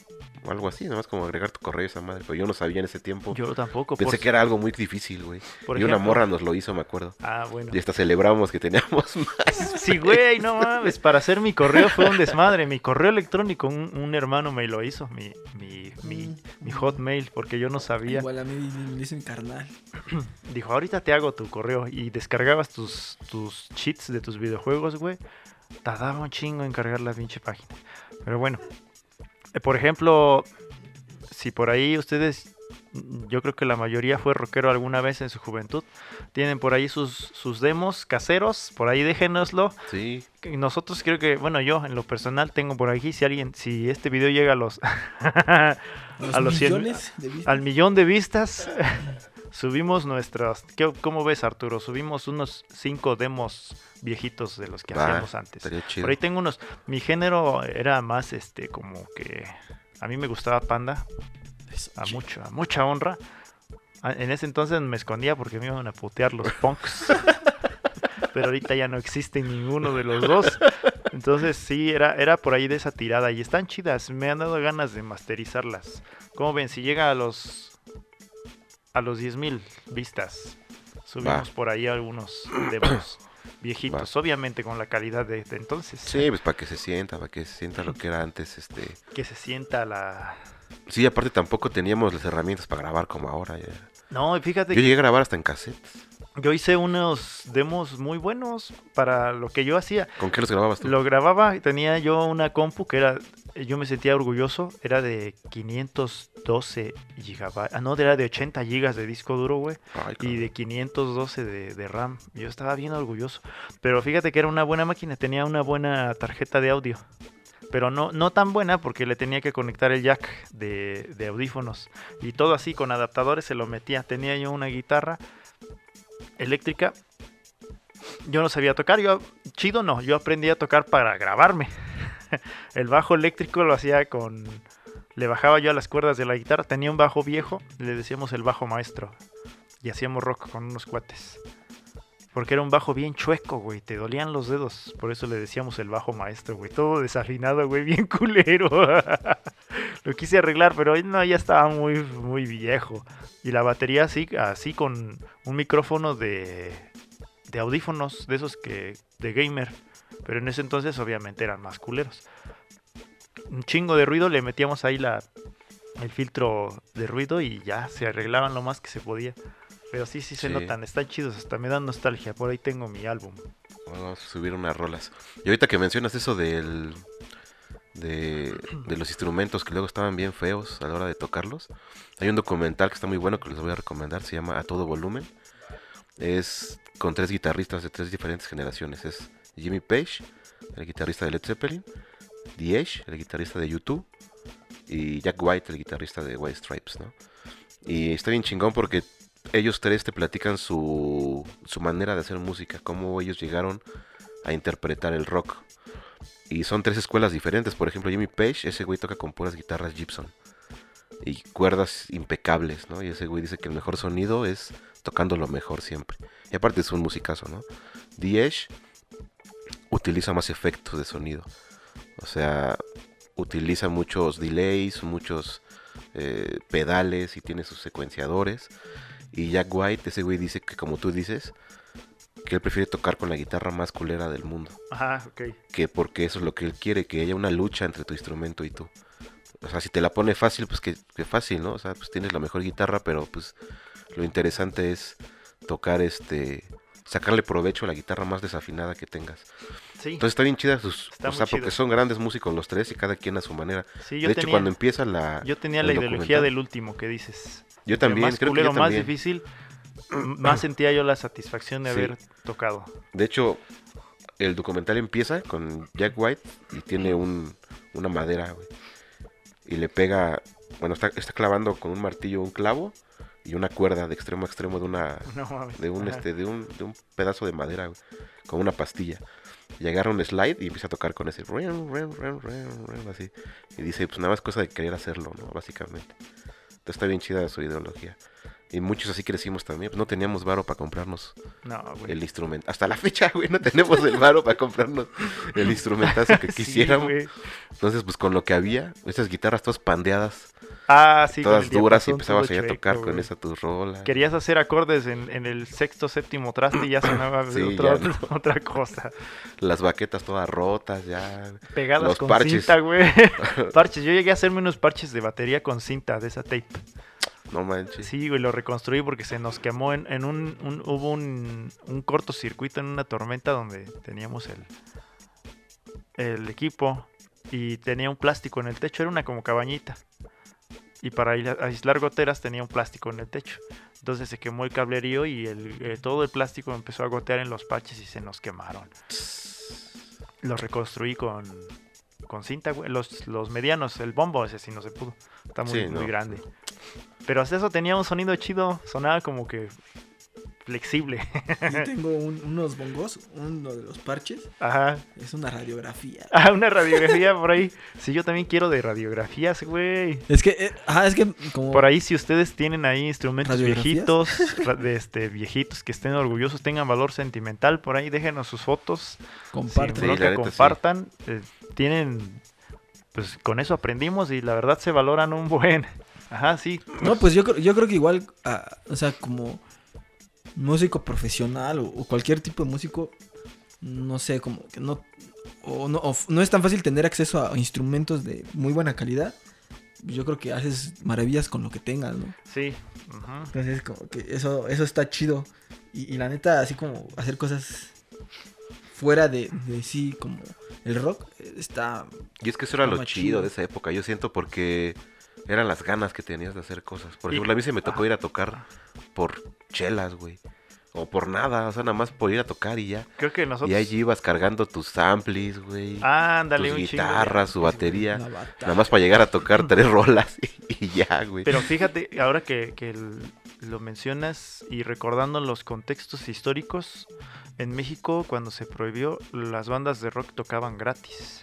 S2: O algo así, nada más como agregar tu correo a esa madre. Pero yo no sabía en ese tiempo.
S3: Yo tampoco.
S2: Pensé que era algo muy difícil, güey.
S3: por
S2: Y una
S3: ejemplo-
S2: morra nos lo hizo, me acuerdo.
S3: Ah, bueno.
S2: Y hasta celebramos que teníamos más.
S3: Sí, güey, no mames. Para hacer mi correo fue un desmadre. Mi correo electrónico, un, un hermano me lo hizo, mi, mi, mi, mi hotmail, porque yo no sabía.
S4: Igual a mí me dice mi carnal.
S3: Dijo, ahorita te hago tu correo. Y descargabas tus, tus cheats de tus videojuegos, güey. Tardaba un chingo en cargar la pinche página. Pero bueno. Eh, Por ejemplo, si por ahí ustedes, yo creo que la mayoría fue rockero alguna vez en su juventud, tienen por ahí sus, sus demos caseros, por ahí déjenoslo.
S2: Sí,
S3: Nosotros creo que, bueno, yo en lo personal tengo por aquí, si alguien, si este video llega a los, a los 100
S4: millones de vistas.
S3: al millón de vistas, subimos nuestras, ¿qué- ¿cómo ves Arturo? Subimos unos cinco demos viejitos de los que hacíamos antes.
S2: chido.
S3: Por ahí tengo unos, mi género era más este como que a mí me gustaba Panda, a mucha, a mucha honra. A- En ese entonces me escondía porque me iban a putear los punks. Pero ahorita ya no existe ninguno de los dos. Entonces sí, era, era por ahí de esa tirada. Y están chidas. Me han dado ganas de masterizarlas. Como ven, si llega a los a los 10.000 vistas, subimos por ahí algunos demos viejitos. Obviamente con la calidad de, de entonces.
S2: Sí, pues para que se sienta, para que se sienta lo que era antes, este...
S3: Que se sienta la...
S2: Sí, aparte tampoco teníamos las herramientas para grabar como ahora. ya.
S3: No, fíjate
S2: Yo llegué a grabar hasta en cassette.
S3: Yo hice unos demos muy buenos para lo que yo hacía.
S2: ¿Con qué los grababas tú?
S3: Lo grababa, tenía yo una compu que era, yo me sentía orgulloso, era de 512 gigabytes, ah no, era de 80 gigas de disco duro, güey, y de 512 de, de RAM. Yo estaba bien orgulloso. Pero fíjate que era una buena máquina, tenía una buena tarjeta de audio. Pero no, no tan buena porque le tenía que conectar el jack de, de audífonos. Y todo así, con adaptadores se lo metía. Tenía yo una guitarra eléctrica. Yo no sabía tocar, yo chido no, yo aprendí a tocar para grabarme. El bajo eléctrico lo hacía con le bajaba yo a las cuerdas de la guitarra, tenía un bajo viejo, le decíamos el bajo maestro y hacíamos rock con unos cuates. Porque era un bajo bien chueco, güey, te dolían los dedos, por eso le decíamos el bajo maestro, güey, todo desafinado, güey, bien culero. lo quise arreglar, pero no, ya estaba muy muy viejo. Y la batería así así con un micrófono de de audífonos, de esos que de gamer, pero en ese entonces obviamente eran más culeros. Un chingo de ruido, le metíamos ahí la el filtro de ruido y ya se arreglaban lo más que se podía. Pero sí, sí se
S2: Sí.
S3: notan, están chidos, hasta me dan nostalgia. Por ahí tengo mi álbum.
S2: Vamos a subir unas rolas. Y ahorita que mencionas eso del... De, los instrumentos que luego estaban bien feos a la hora de tocarlos. Hay un documental que está muy bueno que les voy a recomendar, se llama A Todo Volumen. Es con tres guitarristas de tres diferentes generaciones. Es Jimmy Page, el guitarrista de Led Zeppelin, Edge, el guitarrista de YouTube, y Jack White, el guitarrista de White Stripes. Y está bien chingón porque ellos tres te platican su, su manera de hacer música, cómo ellos llegaron a interpretar el rock. Y son tres escuelas diferentes. Por ejemplo, Jimmy Page, ese güey toca con puras guitarras Gibson. Y cuerdas impecables, ¿no? Y ese güey dice que el mejor sonido es tocando lo mejor siempre. Y aparte es un musicazo, ¿no? Edge utiliza más efectos de sonido. O sea, utiliza muchos delays, muchos eh, pedales y tiene sus secuenciadores. Y Jack White, ese güey dice que como tú dices, que él prefiere tocar con la guitarra más culera del mundo.
S3: Ajá, ok.
S2: Que porque eso es lo que él quiere, que haya una lucha entre tu instrumento y tú. O sea, si te la pone fácil, pues que, que fácil, ¿no? O sea, pues tienes la mejor guitarra, pero pues lo interesante es tocar este sacarle provecho a la guitarra más desafinada que tengas.
S3: Sí,
S2: Entonces está bien chida sus,
S3: Está
S2: o sea, porque son grandes músicos los tres y cada quien a su manera.
S3: sí yo,
S2: de hecho, cuando empieza la
S3: yo tenía la ideología del último que dices.
S2: yo también,
S3: más
S2: creo que
S3: culero,
S2: yo
S3: más
S2: también.
S3: difícil, más sentía yo la satisfacción de
S2: Sí.
S3: haber tocado.
S2: De hecho, el documental empieza con Jack White y tiene un, una madera, güey. Y le pega, bueno, está, está clavando con un martillo un clavo y una cuerda de extremo a extremo de una
S3: No
S2: de un este de un, de un pedazo de madera, güey, con una pastilla. Y agarra un slide y empieza a tocar con ese así. Y dice, pues nada más cosa de querer hacerlo, ¿no? Básicamente. Entonces está bien chida su ideología. Y muchos así crecimos también. Pues no teníamos varo para comprarnos
S3: No,
S2: el instrumento. Hasta la fecha, güey, no tenemos el varo para comprarnos el instrumentazo que quisiéramos. Entonces, pues con lo que había, esas guitarras todas pandeadas,
S3: Ah, sí.
S2: todas duras, y empezabas ahí a tocar con esa tus rolas.
S3: Querías hacer acordes en, en el sexto, séptimo traste y ya sonaba
S2: Sí,
S3: otra,
S2: ya no.
S3: otra cosa.
S2: Las baquetas todas rotas, ya.
S3: Pegadas
S2: Los
S3: con
S2: parches.
S3: cinta, güey. parches. Yo llegué a hacerme unos parches de batería con cinta de esa tape.
S2: No manches.
S3: Sí, güey, lo reconstruí porque se nos quemó en, en un, un- Hubo un, un cortocircuito en una tormenta donde teníamos el, el equipo y tenía un plástico en el techo, era una como cabañita. Y para aisla- aislar goteras tenía un plástico en el techo. Entonces se quemó el cablerío y el, eh, todo el plástico empezó a gotear en los parches y se nos quemaron. Los reconstruí con, con cinta, güey. Los, los medianos, el bombo ese sí no se pudo. Está muy,
S2: Sí,
S3: muy
S2: no.
S3: grande. Pero hasta eso tenía un sonido chido. Sonaba como que flexible.
S4: Y tengo un- unos bongos, uno de los parches.
S3: Ajá.
S4: Es una radiografía.
S3: Ah, una radiografía por ahí. Sí, yo también quiero de radiografías, güey.
S4: Es que, eh, ajá, es que como...
S3: Por ahí, si ustedes tienen ahí instrumentos viejitos, de este, viejitos que estén orgullosos, tengan valor sentimental, por ahí déjenos sus fotos.
S2: La neta, sí.
S3: compartan. eh, tienen, pues con eso aprendimos y la verdad se valoran un buen. Ajá, sí.
S4: No, pues yo, creo- yo creo que igual, ah, o sea, como músico profesional o, o cualquier tipo de músico, no sé, como que no, o no, o no es tan fácil tener acceso a instrumentos de muy buena calidad. Yo creo que haces maravillas con lo que tengas, ¿no?
S3: Sí.
S4: Entonces, como que eso, eso está chido. Y, y la neta, así como hacer cosas fuera de, de sí, como el rock, eh, está...
S2: Y es que eso era lo chido. de esa época, yo siento, porque eran las ganas que tenías de hacer cosas. Por
S3: Y-
S2: ejemplo, a mí se me tocó
S3: ah.
S2: ir a tocar por chelas, güey. O por nada, o sea, nada más por ir a tocar y ya.
S3: Creo que nosotros.
S2: Y allí ibas cargando tus amplis, güey.
S3: Ándale,
S2: tus
S3: un chingo
S2: guitarras, su batería. Nada más para llegar a tocar tres rolas y, y ya, güey.
S3: Pero fíjate, ahora que, que el- lo mencionas y recordando los contextos históricos, en México cuando se prohibió, las bandas de rock tocaban gratis.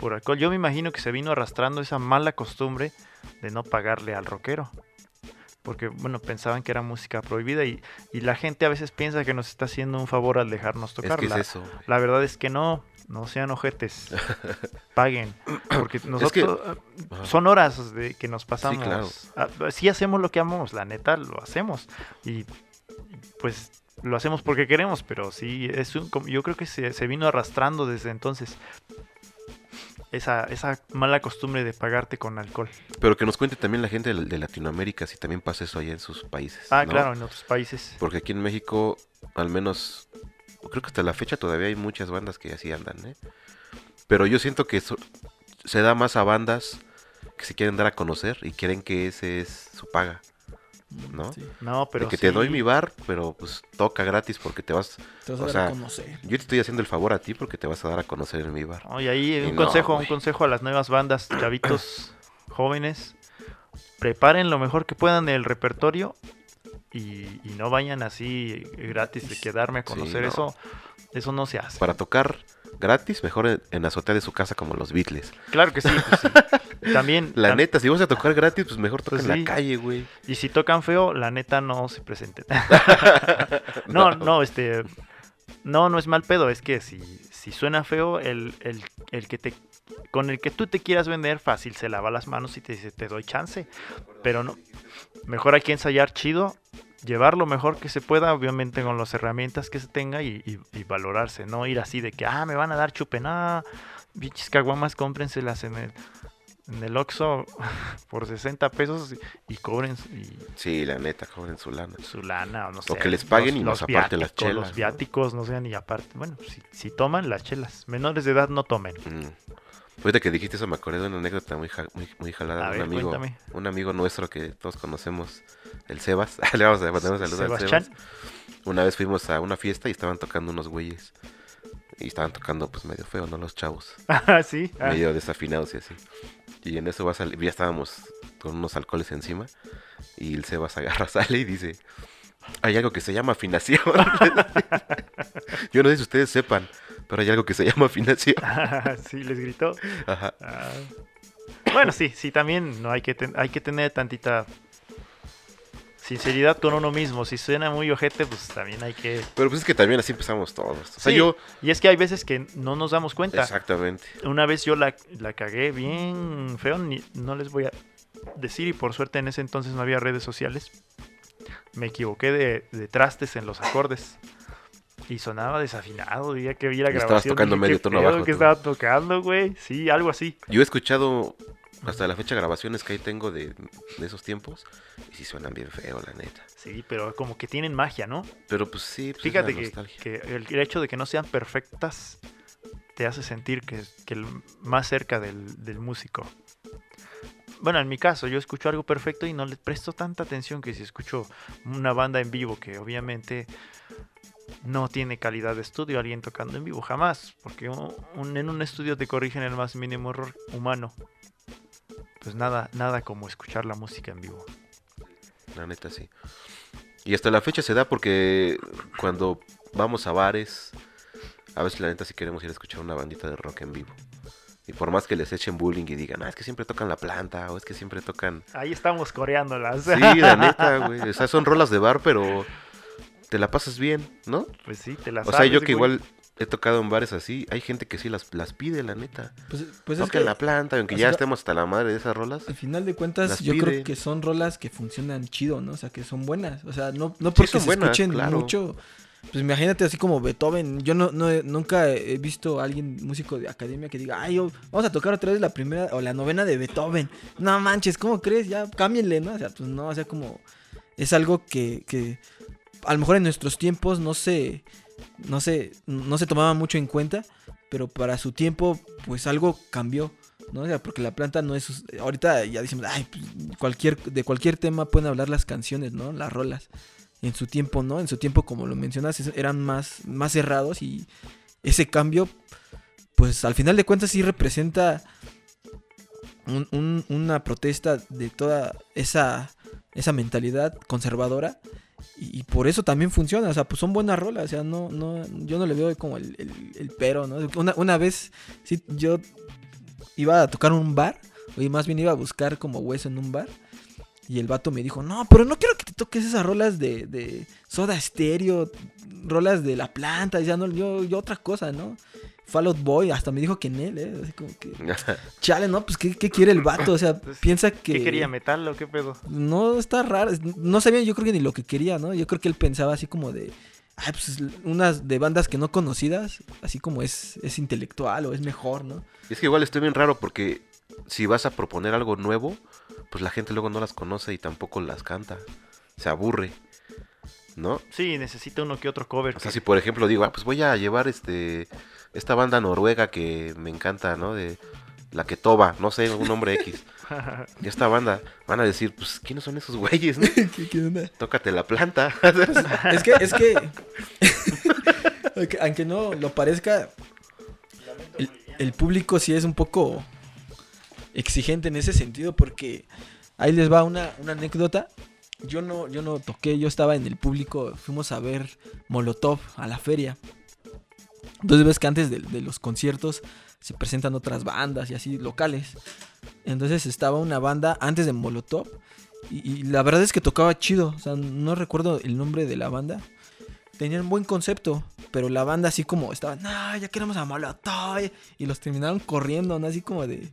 S3: Por alcohol. Yo me imagino que se vino arrastrando esa mala costumbre de no pagarle al rockero. Porque, bueno, pensaban que era música prohibida y, y la gente a veces piensa que nos está haciendo un favor al dejarnos
S2: es
S3: tocar.
S2: que es
S3: la,
S2: eso.
S3: la verdad es que no, no sean ojetes. Paguen. Porque nosotros
S2: Ajá.
S3: son horas de que nos pasamos.
S2: claro.
S3: Ah, sí hacemos lo que amamos, la neta lo hacemos. Y pues lo hacemos porque queremos, pero sí, es un, yo creo que se, se vino arrastrando desde entonces. Esa, esa mala costumbre de pagarte con alcohol.
S2: Pero que nos cuente también la gente de, de Latinoamérica si también pasa eso allá en sus países.
S3: Ah,
S2: ¿no?
S3: claro, en otros países.
S2: Porque aquí en México, al menos, creo que hasta la fecha todavía hay muchas bandas que así andan, ¿eh? Pero yo siento que eso se da más a bandas que se quieren dar a conocer y quieren que ese es su paga. ¿No?
S4: Sí,
S3: No, pero
S2: de que te doy mi bar, pero pues toca gratis porque te vas...
S4: te vas
S2: O
S4: a dar
S2: sea,
S4: a conocer.
S2: Yo te estoy haciendo el favor a ti porque te vas a dar a conocer en mi bar.
S3: Oye, ahí
S2: Y
S3: un
S2: no,
S3: consejo, un consejo a las nuevas bandas, chavitos jóvenes. Preparen lo mejor que puedan del repertorio y, y no vayan así gratis de quedarme a
S2: Sí,
S3: conocer
S2: no.
S3: eso. Eso no se hace.
S2: Para tocar gratis, mejor en, en la azotea de su casa como los Beatles.
S3: Claro que sí. pues sí. También.
S2: La
S3: tam-
S2: neta, si vas a tocar gratis, pues mejor toca
S3: Pues
S2: en
S3: sí.
S2: la calle, güey.
S3: Y si tocan feo, la neta no se presenten. no, no, este. No, no es mal pedo. Es que si, si suena feo, el, el, el que te. Con el que tú te quieras vender, fácil se lava las manos y te dice, te doy chance. Pero no. Mejor hay que ensayar chido. Llevar lo mejor que se pueda, obviamente con las herramientas que se tenga y, y- y valorarse. No ir así de que, ah, me van a dar chupe. No, bichis caguamas, cómprenselas en el, en el Oxxo por 60 pesos y, y cobren y
S2: Sí, la neta, cobren su lana.
S3: su lana o no sé.
S2: O que les paguen y más aparte las chelas,
S3: Los
S2: ¿no?
S3: viáticos, ¿no? sean y aparte. Bueno, si, si toman las chelas. Menores de edad no tomen.
S2: Mm. Ahorita que dijiste eso me acordé de una anécdota muy, ja- muy, muy jalada
S3: A
S2: de un
S3: ver,
S2: amigo,
S3: cuéntame.
S2: un amigo nuestro que todos conocemos, el Sebas. Le vamos a mandar un saludo al. Sebas. Una vez fuimos a una fiesta y estaban tocando unos güeyes. Y estaban tocando pues medio feo, ¿no? Los chavos.
S3: Ah, sí. ah.
S2: Medio desafinados y así. Y en eso va a salir, ya estábamos con unos alcoholes encima. Y el Sebas agarra, sale y dice, hay algo que se llama afinación. Yo no sé si ustedes sepan, pero hay algo que se llama afinación.
S3: sí, les gritó.
S2: Ajá.
S3: Ah. Bueno, sí, sí, también no hay que, ten- hay que tener tantita sinceridad con uno mismo. Si suena muy ojete, pues también hay que...
S2: Pero pues es que también así empezamos todos. O sea,
S3: Sí,
S2: yo...
S3: Y es que hay veces que no nos damos cuenta.
S2: Exactamente.
S3: Una vez yo la, la cagué bien feo, ni- no les voy a decir, y por suerte en ese entonces no había redes sociales. Me equivoqué de, de trastes en los acordes. Y sonaba desafinado, diría que vi la
S2: Y estabas
S3: grabación.
S2: tocando
S3: dije,
S2: medio
S3: "Qué
S2: tono abajo
S3: que
S2: tú".
S3: estaba tocando, güey. Sí, algo así.
S2: Yo he escuchado hasta la fecha grabaciones que ahí tengo de, de esos tiempos. Y sí suenan bien feo, la neta.
S3: Sí, pero como que tienen magia, ¿no?
S2: Pero pues sí, pues, es
S3: Fíjate que, el hecho de que no sean perfectas te hace sentir que, que el- más cerca del, del músico. Bueno, en mi caso, yo escucho algo perfecto y no le presto tanta atención que si escucho una banda en vivo que obviamente no tiene calidad de estudio, alguien tocando en vivo, jamás, porque un- un- en un estudio te corrigen el más mínimo error humano. Pues nada, nada como escuchar la música en vivo.
S2: La neta sí. Y hasta la fecha se da porque cuando vamos a bares, a veces la neta sí queremos ir a escuchar una bandita de rock en vivo. Y por más que les echen bullying y digan, ah, es que siempre tocan la planta, o es que siempre tocan...
S3: Ahí estamos coreándolas.
S2: Sí, la neta, güey. O sea, son rolas de bar, pero te la pasas bien, ¿no?
S3: Pues sí, te la
S2: O sea, yo que
S3: güey.
S2: igual he tocado en bares así, hay gente que sí las, las pide, la neta.
S4: Pues, pues es que
S2: la planta, aunque ya
S4: sea,
S2: estemos hasta la madre de esas rolas.
S4: al final de cuentas yo
S2: piden.
S4: creo que son rolas que funcionan chido, ¿no? O sea, que son buenas. O sea, no, no
S2: Sí,
S4: porque
S2: son
S4: se
S2: buenas,
S4: escuchen
S2: claro.
S4: mucho. Pues imagínate así como Beethoven. Yo no, no he- nunca he visto a alguien músico de academia que diga, ay, yo, vamos a tocar otra vez la primera o la novena de Beethoven. No manches, ¿cómo crees? Ya cámbienle, ¿no? O sea, pues no, o sea, como es algo que, que a lo mejor en nuestros tiempos no se, no se, no se tomaba mucho en cuenta, pero para su tiempo, pues algo cambió. ¿no? Porque la planta no es... Ahorita ya decimos, ay, pues, cualquier, de cualquier tema pueden hablar las canciones, ¿no? Las rolas. En su tiempo, ¿no? En su tiempo, como lo mencionas, eran más, más cerrados y ese cambio, pues al final de cuentas sí representa un- un- una protesta de toda esa, esa mentalidad conservadora y, por eso también funciona, o sea, pues son buenas rolas, o sea, no, no, yo no le veo como el, el- el pero, ¿no? Una, una vez, sí, yo iba a tocar un bar, o más bien iba a buscar como hueso en un bar, y el vato me dijo, no, pero no quiero que te toques esas rolas de, de soda estéreo, rolas de la planta, ya no, yo, yo otra cosa, ¿no? Fall Out Boy, hasta me dijo que en él, ¿eh? Así como que, chale, ¿no? Pues, ¿qué, qué quiere el vato? O sea,
S3: Pues,
S4: piensa que...
S3: ¿Qué quería metal o qué pedo?
S4: No, está raro. No sabía yo creo que ni lo que quería, ¿no? Yo creo que él pensaba así como de... Ay, pues unas de bandas que no conocidas, así como es, es intelectual o es mejor, ¿no?
S2: Es que igual estoy bien raro porque si vas a proponer algo nuevo, pues la gente luego no las conoce y tampoco las canta. Se aburre. ¿No?
S3: Sí, necesita uno que otro cover.
S2: O sea,
S3: que-
S2: si por ejemplo digo, ah, pues voy a llevar este esta banda noruega que me encanta, ¿no? De la que toba, no sé, un nombre X. Y esta banda van a decir, pues, ¿quiénes son esos güeyes? no?
S4: ¿Qué, qué onda?
S2: Tócate la planta.
S4: Es que, es que... aunque, aunque no lo parezca, el, el público sí es un poco exigente en ese sentido porque ahí les va una, una anécdota. Yo no, yo no toqué, yo estaba en el público, fuimos a ver Molotov a la feria. Entonces ves que antes de, los conciertos se presentan otras bandas y así locales. Entonces estaba una banda antes de Molotov y, y la verdad es que tocaba chido. O sea, no recuerdo el nombre de la banda. Tenían buen concepto, pero la banda así como estaba, no, ya queremos a Molotov. Y los terminaron corriendo, ¿no? Así como de,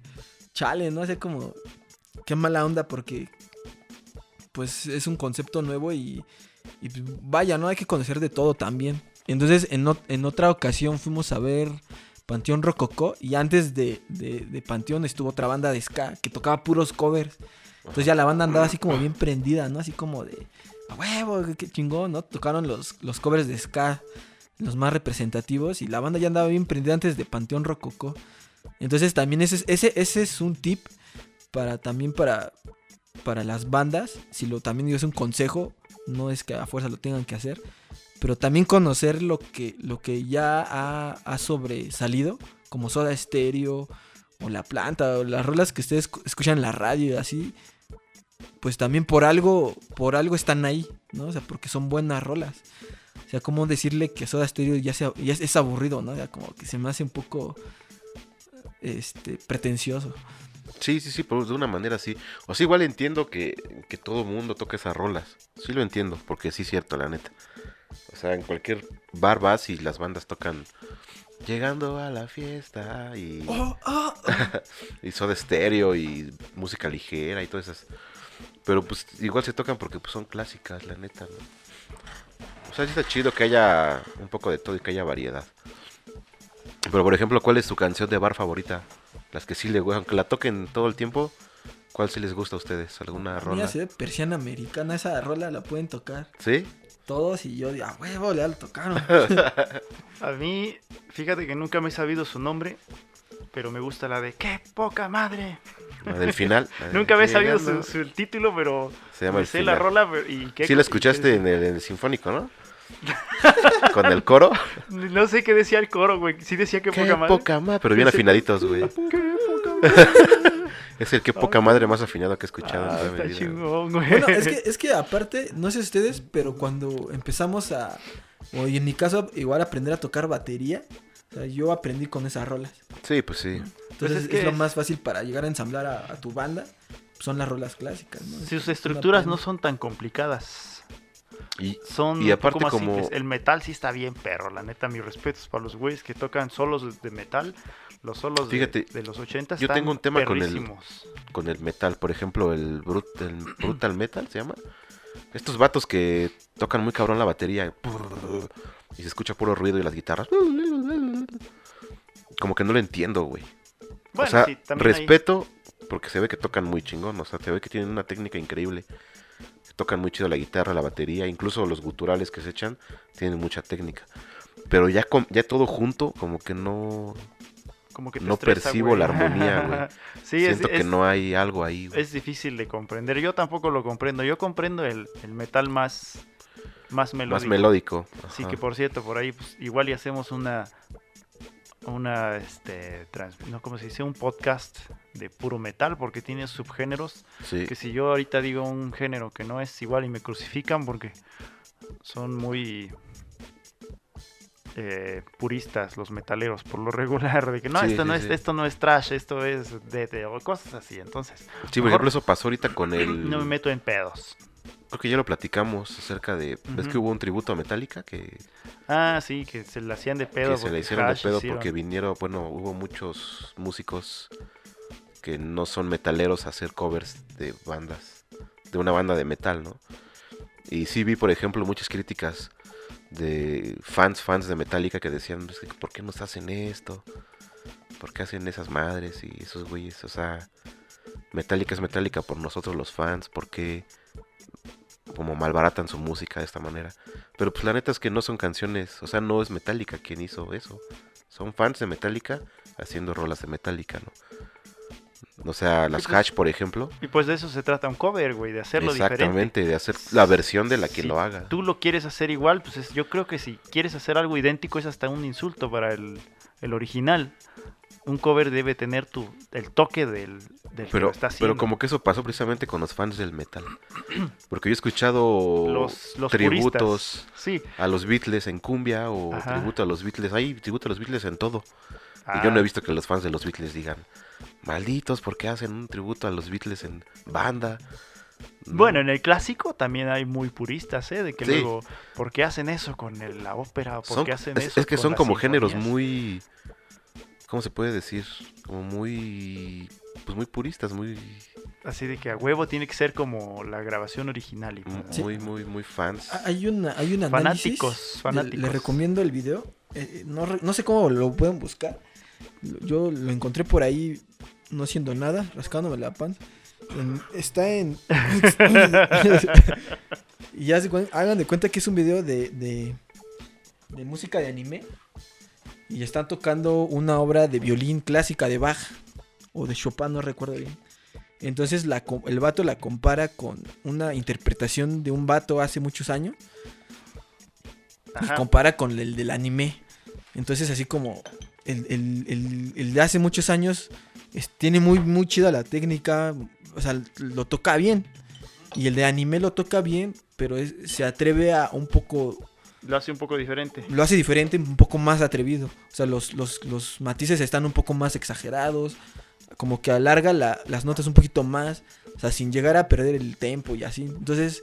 S4: chale, ¿no? Así como, qué mala onda porque, pues es un concepto nuevo y, y, pues, vaya, ¿no? Hay que conocer de todo también. Entonces, en, en otra ocasión fuimos a ver Panteón Rococó y antes de, de- Panteón estuvo otra banda de ska que tocaba puros covers. Entonces ya la banda andaba así como bien prendida, ¿no? Así como de, a huevo, qué- chingón, ¿no? Tocaron los, los covers de ska, los más representativos, y la banda ya andaba bien prendida antes de Panteón Rococó. Entonces también ese, es- ese, ese es un tip para también para, para las bandas, si lo también es un consejo, no es que a fuerza lo tengan que hacer, pero también conocer lo que, lo que ya ha, ha sobresalido, como Soda Stereo, o La Planta, o las rolas que ustedes escu- escuchan en la radio y así, pues también por algo, por algo están ahí, ¿no? O sea, porque son buenas rolas. O sea, como decirle que Soda Stereo ya, sea, ya es, aburrido, ¿no? Ya como que se me hace un poco este pretencioso.
S2: Sí, sí, sí, pero de una manera sí. O sea, igual entiendo que, que todo mundo toca esas rolas. Sí lo entiendo, porque sí es cierto, la neta. O sea, en cualquier bar vas y las bandas tocan Llegando a la fiesta y,
S4: Oh, oh,
S2: y Soda Stereo y música ligera y todas esas. Pero pues igual se tocan porque pues, son clásicas, la neta. ¿no? O sea, sí está chido que haya un poco de todo y que haya variedad. Pero por ejemplo, ¿cuál es su canción de bar favorita? Las que sí le gustan, aunque la toquen todo el tiempo, ¿cuál sí les gusta a ustedes? ¿Alguna rola?
S4: ya sé, persiana americana, esa rola la pueden tocar.
S2: ¿Sí?
S4: Todos y yo, a huevo, le tocaron.
S3: A mí, fíjate que nunca me he sabido su nombre, pero me gusta la de ¡Qué poca madre!
S2: La del final. la de
S3: Nunca me he sabido su, su título, pero
S2: Se llama
S3: me
S2: El
S3: sé la rola pero- y qué
S2: Sí, la escuchaste en el, en el sinfónico, ¿no? Con el coro.
S3: No sé qué decía el coro, güey. Sí decía que
S2: Qué
S3: poca madre.
S2: poca madre, pero bien afinaditos, güey.
S3: Qué poca madre.
S2: Es el que poca madre más afinado que he escuchado en
S3: Ah, está
S2: vida.
S3: chingón, güey.
S4: Bueno, es que, es que aparte, no sé ustedes, pero cuando empezamos a, o en mi caso, igual aprender a tocar batería, o sea, yo aprendí con esas rolas.
S2: Sí, pues sí.
S4: Entonces
S3: es
S4: es,
S3: que
S4: lo más fácil para llegar a ensamblar a, a tu banda, son las rolas clásicas, ¿no?
S3: Sus estructuras no son tan complicadas.
S2: Y
S3: Son
S2: Y
S3: un
S2: aparte
S3: poco más
S2: como-
S3: simples. El metal sí está bien perro, la neta, mis respetos para los güeyes que tocan solos de metal. Los solos de-
S2: Fíjate,
S3: de, los 80
S2: yo
S3: están
S2: tengo un tema con el- con el metal, por ejemplo, el, brut- el brutal metal se llama. Estos vatos que tocan muy cabrón la batería y se escucha puro ruido y las guitarras. Como que no lo entiendo, güey.
S3: Bueno,
S2: o sea,
S3: sí, también hay-
S2: respeto porque se ve que tocan muy chingón, o sea, se ve que tienen una técnica increíble. Tocan muy chido la guitarra, la batería, incluso los guturales que se echan tienen mucha técnica. Pero ya con- ya todo junto, como que no
S3: como que te
S2: no
S3: estresa,
S2: percibo
S3: güey.
S2: la armonía, güey.
S3: sí, es,
S2: siento que
S3: es-
S2: no hay algo ahí. güey.
S3: es difícil de comprender. Yo tampoco lo comprendo. Yo comprendo el, el metal más, más melódico.
S2: Más melódico.
S3: Sí, que por cierto, por ahí pues, igual y hacemos una una este trans- no cómo se dice un podcast de puro metal porque tiene subgéneros
S2: Sí.
S3: que si yo ahorita digo un género que no es igual y me crucifican porque son muy eh, puristas los metaleros por lo regular de que no
S2: Sí,
S3: esto
S2: sí,
S3: no
S2: sí.
S3: es esto no es trash esto es de o cosas así entonces
S2: Sí, por ejemplo, eso pasó ahorita con el.
S3: no me meto en pedos
S2: Creo que ya lo platicamos acerca de. ¿Ves
S3: Ujú.
S2: que hubo un tributo a Metallica? Que,
S3: ah sí que se le hacían de pedo
S2: que se le hicieron de pedo
S3: hicieron-
S2: porque vinieron. Bueno, hubo muchos músicos que no son metaleros a hacer covers de bandas. De una banda de metal, ¿no? Y sí vi, por ejemplo, muchas críticas de fans, fans de Metallica que decían: "Es que, ¿Por qué nos hacen esto? ¿Por qué hacen esas madres y esos güeyes? O sea, Metallica es Metallica por nosotros los fans. ¿Por qué como malbaratan su música de esta manera? Pero pues la neta es que no son canciones, o sea, no es Metallica quien hizo eso. Son fans de Metallica haciendo rolas de Metallica, ¿no? O sea, las
S3: pues,
S2: Hash, por ejemplo.
S3: y pues de eso se trata un cover güey de hacerlo diferente
S2: Exactamente, de hacer la versión de la que
S3: Si
S2: lo haga.
S3: tú lo quieres hacer igual, pues es- yo creo que si quieres hacer algo idéntico es hasta un insulto para el, el original. Un cover debe tener tu, el toque del, del que
S2: Pero,
S3: lo está haciendo.
S2: pero como que eso pasó precisamente con los fans del metal. Porque yo he escuchado
S3: los, los
S2: tributos.
S3: Sí.
S2: a los Beatles en cumbia o
S3: Ajá.
S2: tributo a los Beatles. Hay tributo a los Beatles en todo. Y yo no he
S3: Ah,
S2: visto que los fans de los Beatles digan, malditos, ¿por qué hacen un tributo a los Beatles en banda? No.
S3: Bueno, en el clásico también hay muy puristas, ¿eh? De que
S2: Sí.
S3: luego, ¿por qué hacen eso con el- la ópera? ¿Por
S2: Son-
S3: qué hacen
S2: es,
S3: eso
S2: es que
S3: con
S2: son
S3: las
S2: como géneros muy, ¿cómo se puede decir? Como muy, pues muy puristas, muy,
S3: Así de que a huevo tiene que ser como la grabación original. Y
S2: muy,
S4: Sí.
S2: muy, muy fans.
S4: Ah, Hay, una, hay un análisis.
S3: Fanáticos,
S4: le-
S3: fanáticos.
S4: Le, recomiendo el video. eh, no, no sé cómo lo pueden buscar. Yo lo encontré por ahí no haciendo nada, rascándome la panza. En- está en... y ya se hagan de cuenta que es un video de, de, de música de anime. Y están tocando una obra de violín clásica de Bach. O de Chopin, no recuerdo bien. Entonces la el vato la compara con una interpretación de un vato hace muchos años. Y compara con el del anime. Entonces así como el, el- el- el de hace muchos años es- tiene muy, muy chida la técnica. O sea, lo toca bien. Y el de anime lo toca bien, pero es- se atreve a un poco
S3: Lo hace un poco diferente.
S4: lo hace diferente, un poco más atrevido. O sea, los, los- los matices están un poco más exagerados. Como que alarga la- las notas un poquito más. O sea, sin llegar a perder el tempo y así. Entonces,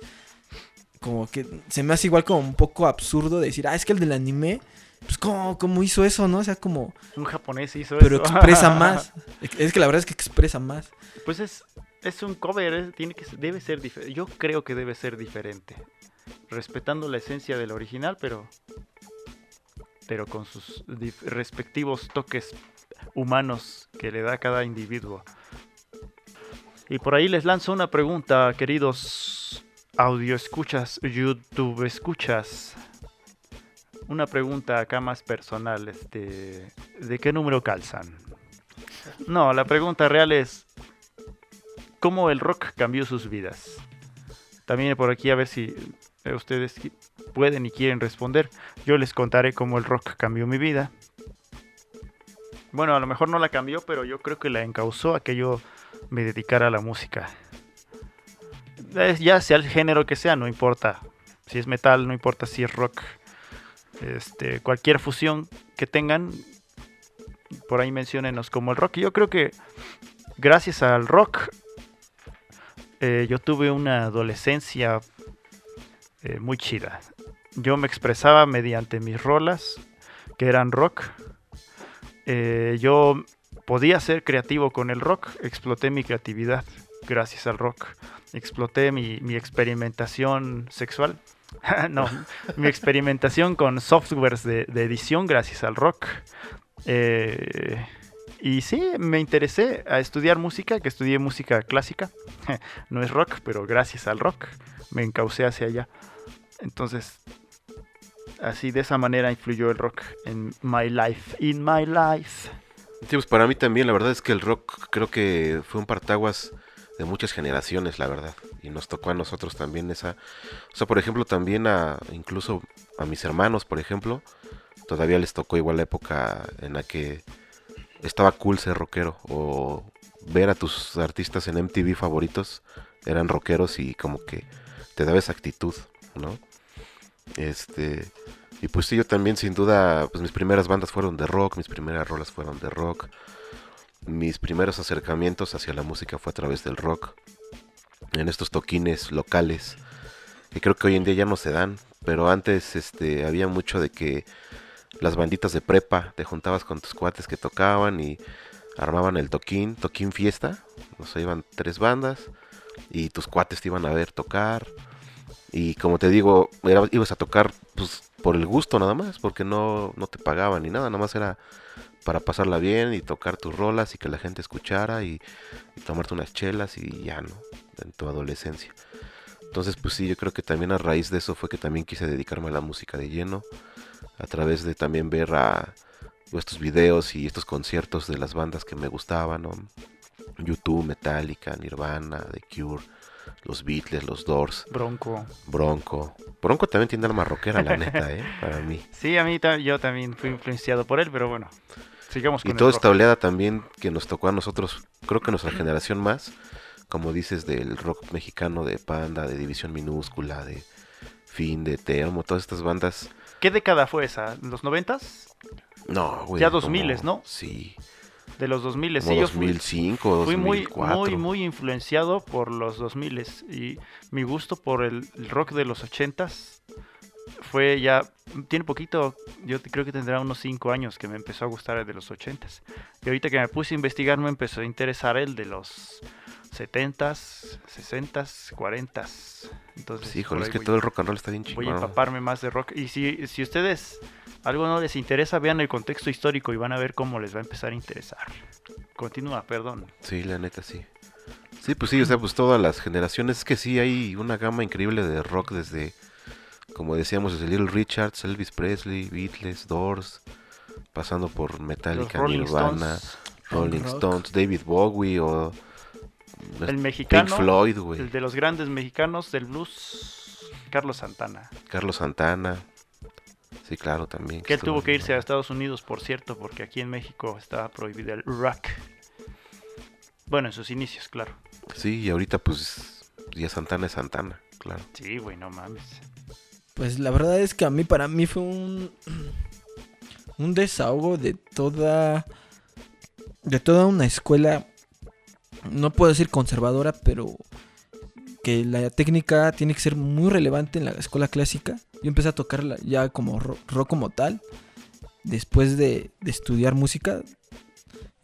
S4: como que se me hace igual como un poco absurdo decir, ah, es que el del anime, pues, ¿cómo, cómo hizo eso, no? O sea, como,
S3: Un japonés hizo
S4: pero
S3: eso.
S4: expresa más. Es que la verdad es que expresa más.
S3: Pues es, es un cover, es- tiene que, debe ser diferente. Yo creo que debe ser diferente. Respetando la esencia del original, pero. Pero con sus respectivos toques humanos que le da cada individuo. Y por ahí les lanzo una pregunta, queridos audio escuchas, YouTube escuchas. Una pregunta acá más personal, este, ¿de qué número calzan? No, la pregunta real es ¿cómo el rock cambió sus vidas? También por aquí a ver si eh, ustedes pueden y quieren responder. Yo les contaré cómo el rock cambió mi vida. Bueno, a lo mejor no la cambió, pero yo creo que la encausó a que yo me dedicara a la música. Ya sea el género que sea, no importa. Si es metal, no importa si es rock. Este, cualquier fusión que tengan, por ahí menciónenos como el rock. Yo creo que gracias al rock, eh, yo tuve una adolescencia eh, muy chida. Yo me expresaba mediante mis rolas, que eran rock. Eh, yo podía ser creativo con el rock, exploté mi creatividad gracias al rock. Exploté mi, mi experimentación sexual. no, mi experimentación con softwares de, edición gracias al rock. Eh, y sí, me interesé a estudiar música, que estudié música clásica. no es rock, pero gracias al rock me encaucé hacia allá. Entonces, así de esa manera influyó el rock en my life, in my life.
S2: Sí, pues para mí también, la verdad es que el rock creo que fue un partaguas de muchas generaciones, la verdad. Y nos tocó a nosotros también esa. O sea, por ejemplo, también a incluso a mis hermanos, por ejemplo, todavía les tocó igual la época en la que estaba cool ser rockero. O ver a tus artistas en MTV favoritos eran rockeros y como que te daba esa actitud, ¿no? Este. Y pues sí, yo también sin duda, pues mis primeras bandas fueron de rock, mis primeras rolas fueron de rock. Mis primeros acercamientos hacia la música fue a través del rock. En estos toquines locales, que creo que hoy en día ya no se dan, pero antes este había mucho de que las banditas de prepa, te juntabas con tus cuates que tocaban y armaban el toquín, toquín fiesta, o sea, iban tres bandas y tus cuates te iban a ver tocar. Y como te digo, ibas a tocar pues, por el gusto nada más, porque no, no te pagaban ni nada, nada más era para pasarla bien y tocar tus rolas y que la gente escuchara y, y tomarte unas chelas y ya, ¿no? En tu adolescencia. Entonces, pues sí, yo creo que también a raíz de eso fue que también quise dedicarme a la música de lleno, a través de también ver a estos videos y estos conciertos de las bandas que me gustaban, ¿no? YouTube, Metallica, Nirvana, The Cure, los Beatles, los Doors,
S3: Bronco.
S2: Bronco. Bronco también tiene alma rockera, la neta, ¿eh? Para mí.
S3: Sí, a mí yo también fui influenciado por él, pero bueno, sigamos con
S2: Y toda esta oleada también que nos tocó a nosotros, creo que nuestra generación más, como dices, del rock mexicano de Panda, de División Minúscula, de Fin, de Termo, todas estas bandas.
S3: ¿Qué década fue esa? ¿Los noventas?
S2: No, güey.
S3: Ya
S2: como-
S3: 2000s, ¿no?
S2: Sí,
S3: De los 2000,
S2: como
S3: sí, yo fui,
S2: 2005,
S3: fui muy,
S2: 2004.
S3: muy, muy influenciado por los 2000 y mi gusto por el, el rock de los 80s fue ya, tiene poquito, yo creo que tendrá unos 5 años que me empezó a gustar el de los 80s. Y ahorita que me puse a investigar me empezó a interesar el de los 70s, 60s, 40s. Entonces,
S2: Sí, híjole, es que
S3: voy-
S2: todo el rock and roll está bien
S3: Voy a
S2: chingón.
S3: empaparme más de rock. Y si, si ustedes algo no les interesa, vean el contexto histórico y van a ver cómo les va a empezar a interesar. Continúa, perdón.
S2: Sí, la neta, sí. Sí, pues sí, o sea, pues todas las generaciones. Es que sí, hay una gama increíble de rock desde, como decíamos, desde Little Richards, Elvis Presley, Beatles, Doors, pasando por Metallica,
S3: Rolling
S2: Nirvana,
S3: Stones,
S2: Rolling
S4: rock.
S2: Stones, David Bowie o
S3: el
S2: Pink Floyd, güey,
S3: el de los grandes mexicanos del blues, Carlos Santana.
S2: Carlos Santana. Sí, claro, también.
S3: Que él tuvo que irse a Estados Unidos, por cierto, porque aquí en México estaba prohibido el rock. Bueno, en sus inicios, claro.
S2: Sí, y ahorita pues ya Santana es Santana, claro.
S3: Sí, güey, no mames.
S4: Pues la verdad es que a mí, para mí fue un, un desahogo de toda, de toda una escuela, no puedo decir conservadora, pero que la técnica tiene que ser muy relevante en la escuela clásica. Yo empecé a tocarla ya como ro- rock como tal, después de, de estudiar música.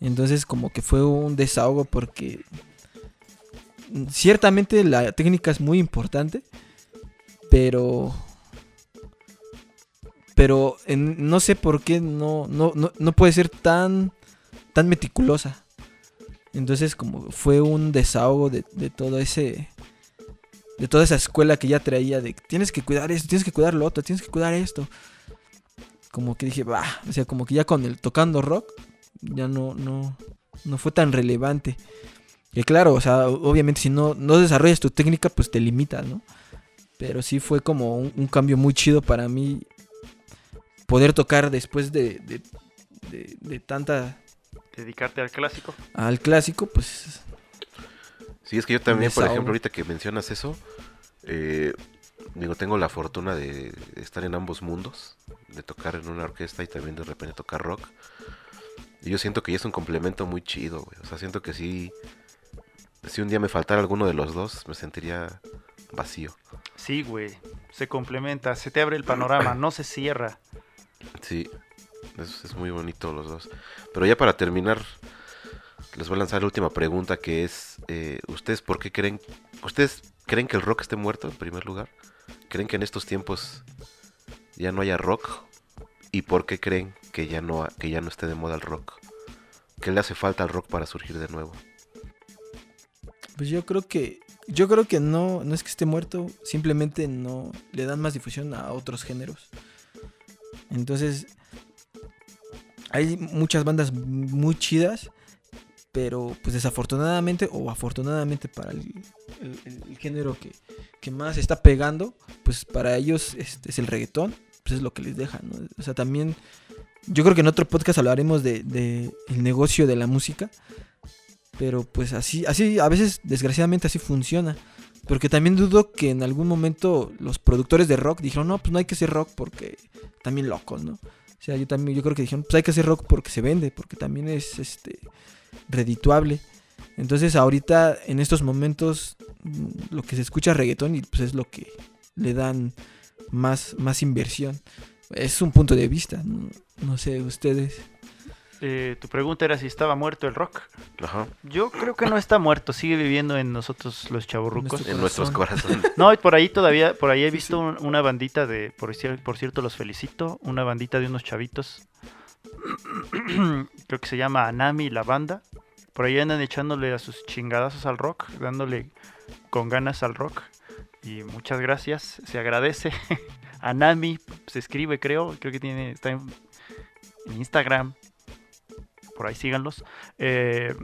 S4: Entonces como que fue un desahogo porque ciertamente la técnica es muy importante, pero pero no sé por qué no, no, no, no puede ser tan, tan meticulosa. Entonces como fue un desahogo de, de todo ese de toda esa escuela que ya traía de tienes que cuidar esto, tienes que cuidar lo otro, tienes que cuidar esto. Como que dije, bah, o sea, como que ya con el tocando rock ya no no no fue tan relevante. Que claro, o sea, obviamente si no no desarrollas tu técnica, pues te limitas, ¿no? Pero sí fue como un cambio muy chido para mí poder tocar después de, de, de- de tanta
S3: Dedicarte al clásico.
S4: al clásico, pues
S2: Sí, es que yo también, por ejemplo, ahorita que mencionas eso, eh, digo, tengo la fortuna de estar en ambos mundos, de tocar en una orquesta y también de repente tocar rock. Y yo siento que ya es un complemento muy chido, güey. O sea, siento que sí, si un día me faltara alguno de los dos, me sentiría vacío.
S3: Sí, güey. Se complementa, se te abre el panorama, no se cierra.
S2: Sí, es, es muy bonito los dos. Pero ya para terminar, les voy a lanzar la última pregunta que es, eh, ¿ustedes por qué creen, ustedes creen que el rock esté muerto en primer lugar? ¿Creen que en estos tiempos ya no haya rock? ¿Y por qué creen que ya no, que ya no esté de moda el rock? ¿Qué le hace falta al rock para surgir de nuevo?
S4: Pues yo creo que yo creo que no no es que esté muerto, simplemente no le dan más difusión a otros géneros. Entonces hay muchas bandas muy chidas, pero pues desafortunadamente o afortunadamente para el, género que, más está pegando, pues para ellos este, es el reggaetón, pues es lo que les deja, ¿no? O sea, también yo creo que en otro podcast hablaremos de, de el negocio de la música. Pero pues así, así, a veces desgraciadamente así funciona. Porque también dudo que en algún momento los productores de rock dijeron, no, pues no hay que hacer rock porque también locos, ¿no? O sea, yo también, yo creo que dijeron, pues hay que hacer rock porque se vende, porque también es este redituable. Entonces ahorita, en estos momentos, mm, lo que se escucha es reggaetón y pues es lo que le dan más, más inversión. Es un punto de vista, no sé, ustedes.
S3: Eh, tu pregunta era si estaba muerto el rock.
S2: Ajá,
S3: Yo creo que no está muerto, sigue viviendo en nosotros los chaburrucos.
S4: Nuestro
S2: en nuestros corazones.
S3: No, y por ahí todavía, por ahí he visto un- una bandita de, por, cier- por cierto los felicito, una bandita de unos chavitos. Creo que se llama Anami la banda. Por ahí andan echándole a sus chingadazos al rock, dándole con ganas al rock. Y muchas gracias, se agradece. Anami se escribe, creo, creo que tiene, está en, en Instagram. Por ahí síganlos. Eh,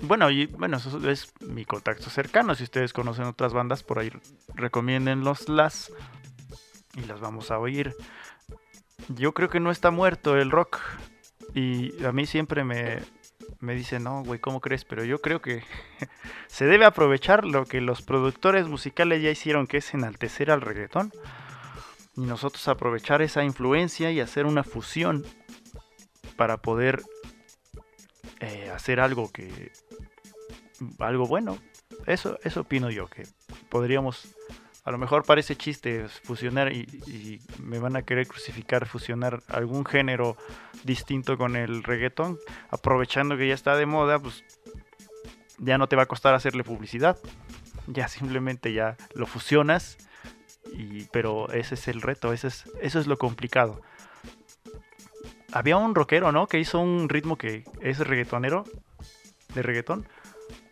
S3: bueno, y bueno, eso es mi contacto cercano. Si ustedes conocen otras bandas, por ahí recomiéndenlos las y las vamos a oír. Yo creo que no está muerto el rock. Y a mí siempre me, me dicen, no, güey, ¿cómo crees? Pero yo creo que se debe aprovechar lo que los productores musicales ya hicieron, que es enaltecer al reggaetón. Y nosotros aprovechar esa influencia y hacer una fusión para poder eh, hacer algo que algo bueno. Eso eso opino yo que podríamos a lo mejor parece chiste fusionar y, y me van a querer crucificar fusionar algún género distinto con el reggaetón aprovechando que ya está de moda pues ya no te va a costar hacerle publicidad. Ya simplemente ya lo fusionas y pero ese es el reto ese es eso es lo complicado había un rockero, ¿no? Que hizo un ritmo que es reggaetonero, de reggaetón.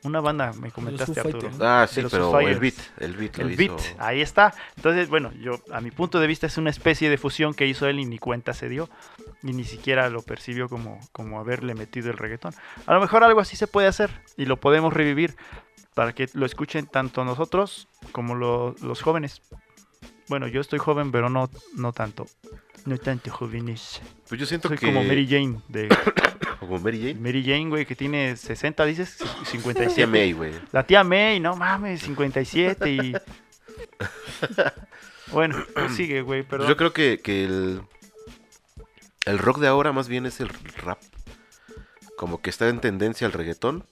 S3: Una banda, me comentaste, Arturo.
S2: Ah, sí,
S3: los
S2: pero el beat, el beat lo
S3: El
S2: hizo.
S3: beat, ahí está. Entonces, bueno, yo a mi punto de vista es una especie de fusión que hizo él y ni cuenta se dio. Y ni siquiera lo percibió como, como haberle metido el reggaetón. A lo mejor algo así se puede hacer y lo podemos revivir para que lo escuchen tanto nosotros como lo- los jóvenes. Bueno, yo estoy joven, pero no, no tanto. No tanto jóvenes.
S2: Pues yo siento
S3: Soy
S2: que...
S3: como Mary Jane de
S2: como Mary Jane.
S3: Mary Jane, güey, que tiene 60, dices,
S2: Tía
S3: 57.
S2: May, güey.
S3: La tía May, no mames, 57 y... Bueno, pues sigue, güey, perdón.
S2: Yo creo que, que el, el rock de ahora más bien es el rap. Como que está en tendencia al reggaetón,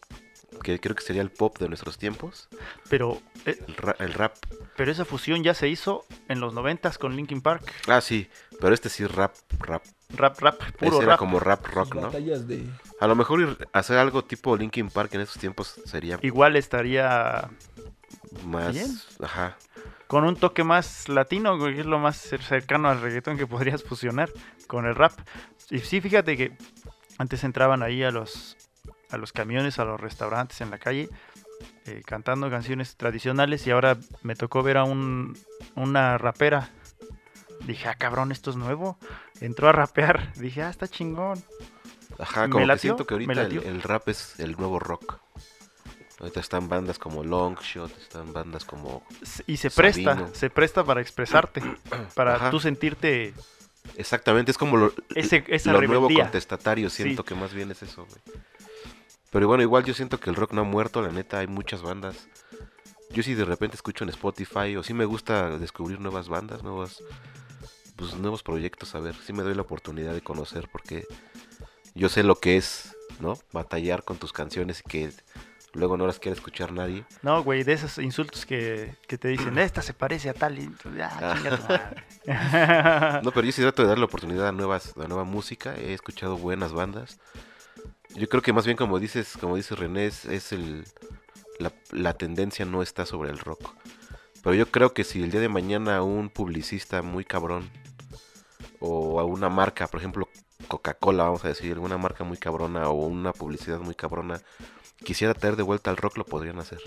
S2: que creo que sería el pop de nuestros tiempos.
S3: Pero, eh,
S2: El, ra- el rap.
S3: pero esa fusión ya se hizo en los 90 con Linkin Park.
S2: Ah, sí, pero este sí es rap, rap.
S3: Rap, rap, puro
S2: Ese era
S3: rap.
S2: como rap rock, ¿no?
S4: de
S2: A lo mejor ir- hacer algo tipo Linkin Park en esos tiempos sería
S3: Igual estaría
S2: más...
S3: bien.
S2: Ajá.
S3: con un toque más latino, que es lo más cer- cercano al reggaetón que podrías fusionar con el rap. Y sí, fíjate que antes entraban ahí a los, a los camiones, a los restaurantes en la calle eh, cantando canciones tradicionales y ahora me tocó ver a un, una rapera. Dije, ah, cabrón, esto es nuevo. Entró a rapear. Dije, ah, está chingón.
S2: Ajá,
S3: Me
S2: como que siento que ahorita el, rap es el nuevo rock. Ahorita están bandas como Longshot, están bandas como...
S3: Y se presta, se presta para expresarte, para
S2: Ajá.
S3: tú sentirte
S2: Exactamente, es como lo,
S3: ese, esa
S2: lo nuevo contestatario, siento
S3: Sí.
S2: que más bien es eso, güey. Pero bueno, igual yo siento que el rock no ha muerto, la neta, hay muchas bandas. Yo sí de repente escucho en Spotify o sí me gusta descubrir nuevas bandas, nuevas pues nuevos proyectos, a ver, sí me doy la oportunidad de conocer porque yo sé lo que es, ¿no? Batallar con tus canciones y que luego no las quiere escuchar nadie.
S3: No, güey, de esos insultos que, que te dicen, esta se parece a tal. y tú, Ah, chinga tu madre".
S2: No, pero yo sí trato de dar la oportunidad a nuevas, a nueva música. He escuchado buenas bandas. Yo creo que más bien como dices, como dice René, es, el la, tendencia no está sobre el rock. Pero yo creo que si el día de mañana un publicista muy cabrón o a una marca, por ejemplo Coca-Cola, vamos a decir, una marca muy cabrona o una publicidad muy cabrona, quisiera traer de vuelta al rock, lo podrían hacer.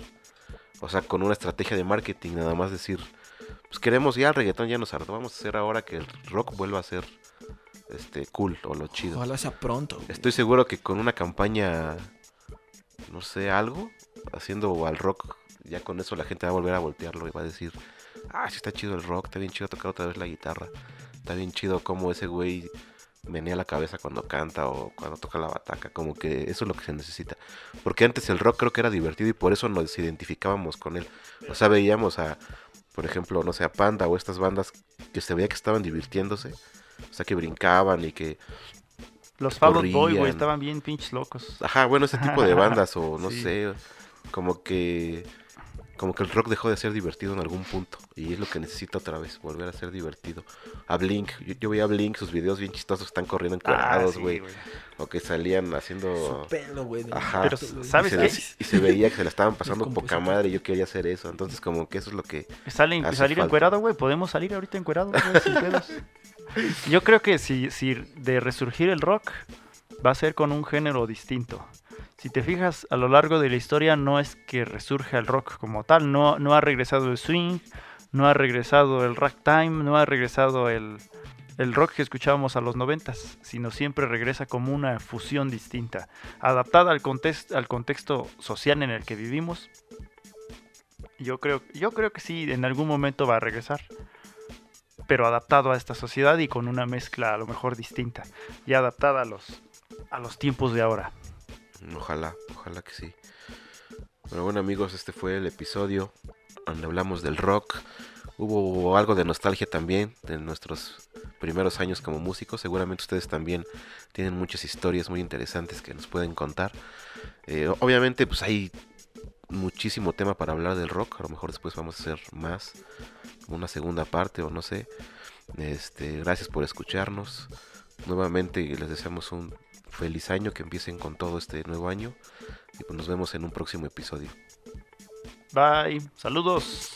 S2: O sea, con una estrategia de marketing, nada más decir, pues queremos ya el reggaetón ya nos hartó, vamos a hacer ahora que el rock vuelva a ser este cool o lo chido.
S4: Ojalá sea pronto. güey.
S2: Estoy seguro que con una campaña, no sé, algo, haciendo al rock, ya con eso la gente va a volver a voltearlo y va a decir, ah, sí está chido el rock, está bien chido tocar otra vez la guitarra, está bien chido como ese güey menea la cabeza cuando canta o cuando toca la bataca, como que eso es lo que se necesita. Porque antes el rock creo que era divertido y por eso nos identificábamos con él. O sea, veíamos a, por ejemplo, no sé, a Panda o estas bandas que se veía que estaban divirtiéndose. O sea, que brincaban y que
S3: Los Fall Out Boy, güey, estaban bien pinches locos.
S2: Ajá, bueno, ese tipo de bandas o no
S3: Sí.
S2: sé, como que como que el rock dejó de ser divertido en algún punto y es lo que necesita otra vez, volver a ser divertido. A Blink, yo, yo veía a Blink, sus videos bien chistosos, están corriendo
S3: Ah,
S2: encuadrados,
S3: sí,
S2: güey, o que salían haciendo
S4: Su pelo, güey. de-
S2: Ajá.
S3: Pero,
S2: y
S3: ¿sabes
S2: se,
S3: qué?
S2: y se veía que se la estaban pasando poca madre y yo quería hacer eso, entonces como que eso es lo que
S3: Salen,
S2: Hace
S3: salir
S2: falta.
S3: encuerado, güey. Podemos salir ahorita encuerados, güey, sin pedos. Yo creo que si, de resurgir el rock va a ser con un género distinto. Si te fijas, a lo largo de la historia no es que resurja el rock como tal. No, no ha regresado el swing, no ha regresado el ragtime, no ha regresado el, el rock que escuchábamos a los noventas, sino siempre regresa como una fusión distinta, adaptada al, al contexto social en el que vivimos. Yo creo, yo creo que sí, en algún momento va a regresar. Pero adaptado a esta sociedad y con una mezcla a lo mejor distinta. Y adaptada a los, a los tiempos de ahora.
S2: Ojalá, ojalá que sí. Pero bueno amigos, este fue el episodio donde hablamos del rock. Hubo algo de nostalgia también de nuestros primeros años como músicos. Seguramente ustedes también tienen muchas historias muy interesantes que nos pueden contar. Eh, obviamente pues hay muchísimo tema para hablar del rock. A lo mejor después vamos a hacer más, una segunda parte o no sé. Este, gracias por escucharnos. Nuevamente les deseamos un feliz año, que empiecen con todo este nuevo año y pues nos vemos en un próximo episodio.
S3: Bye, saludos.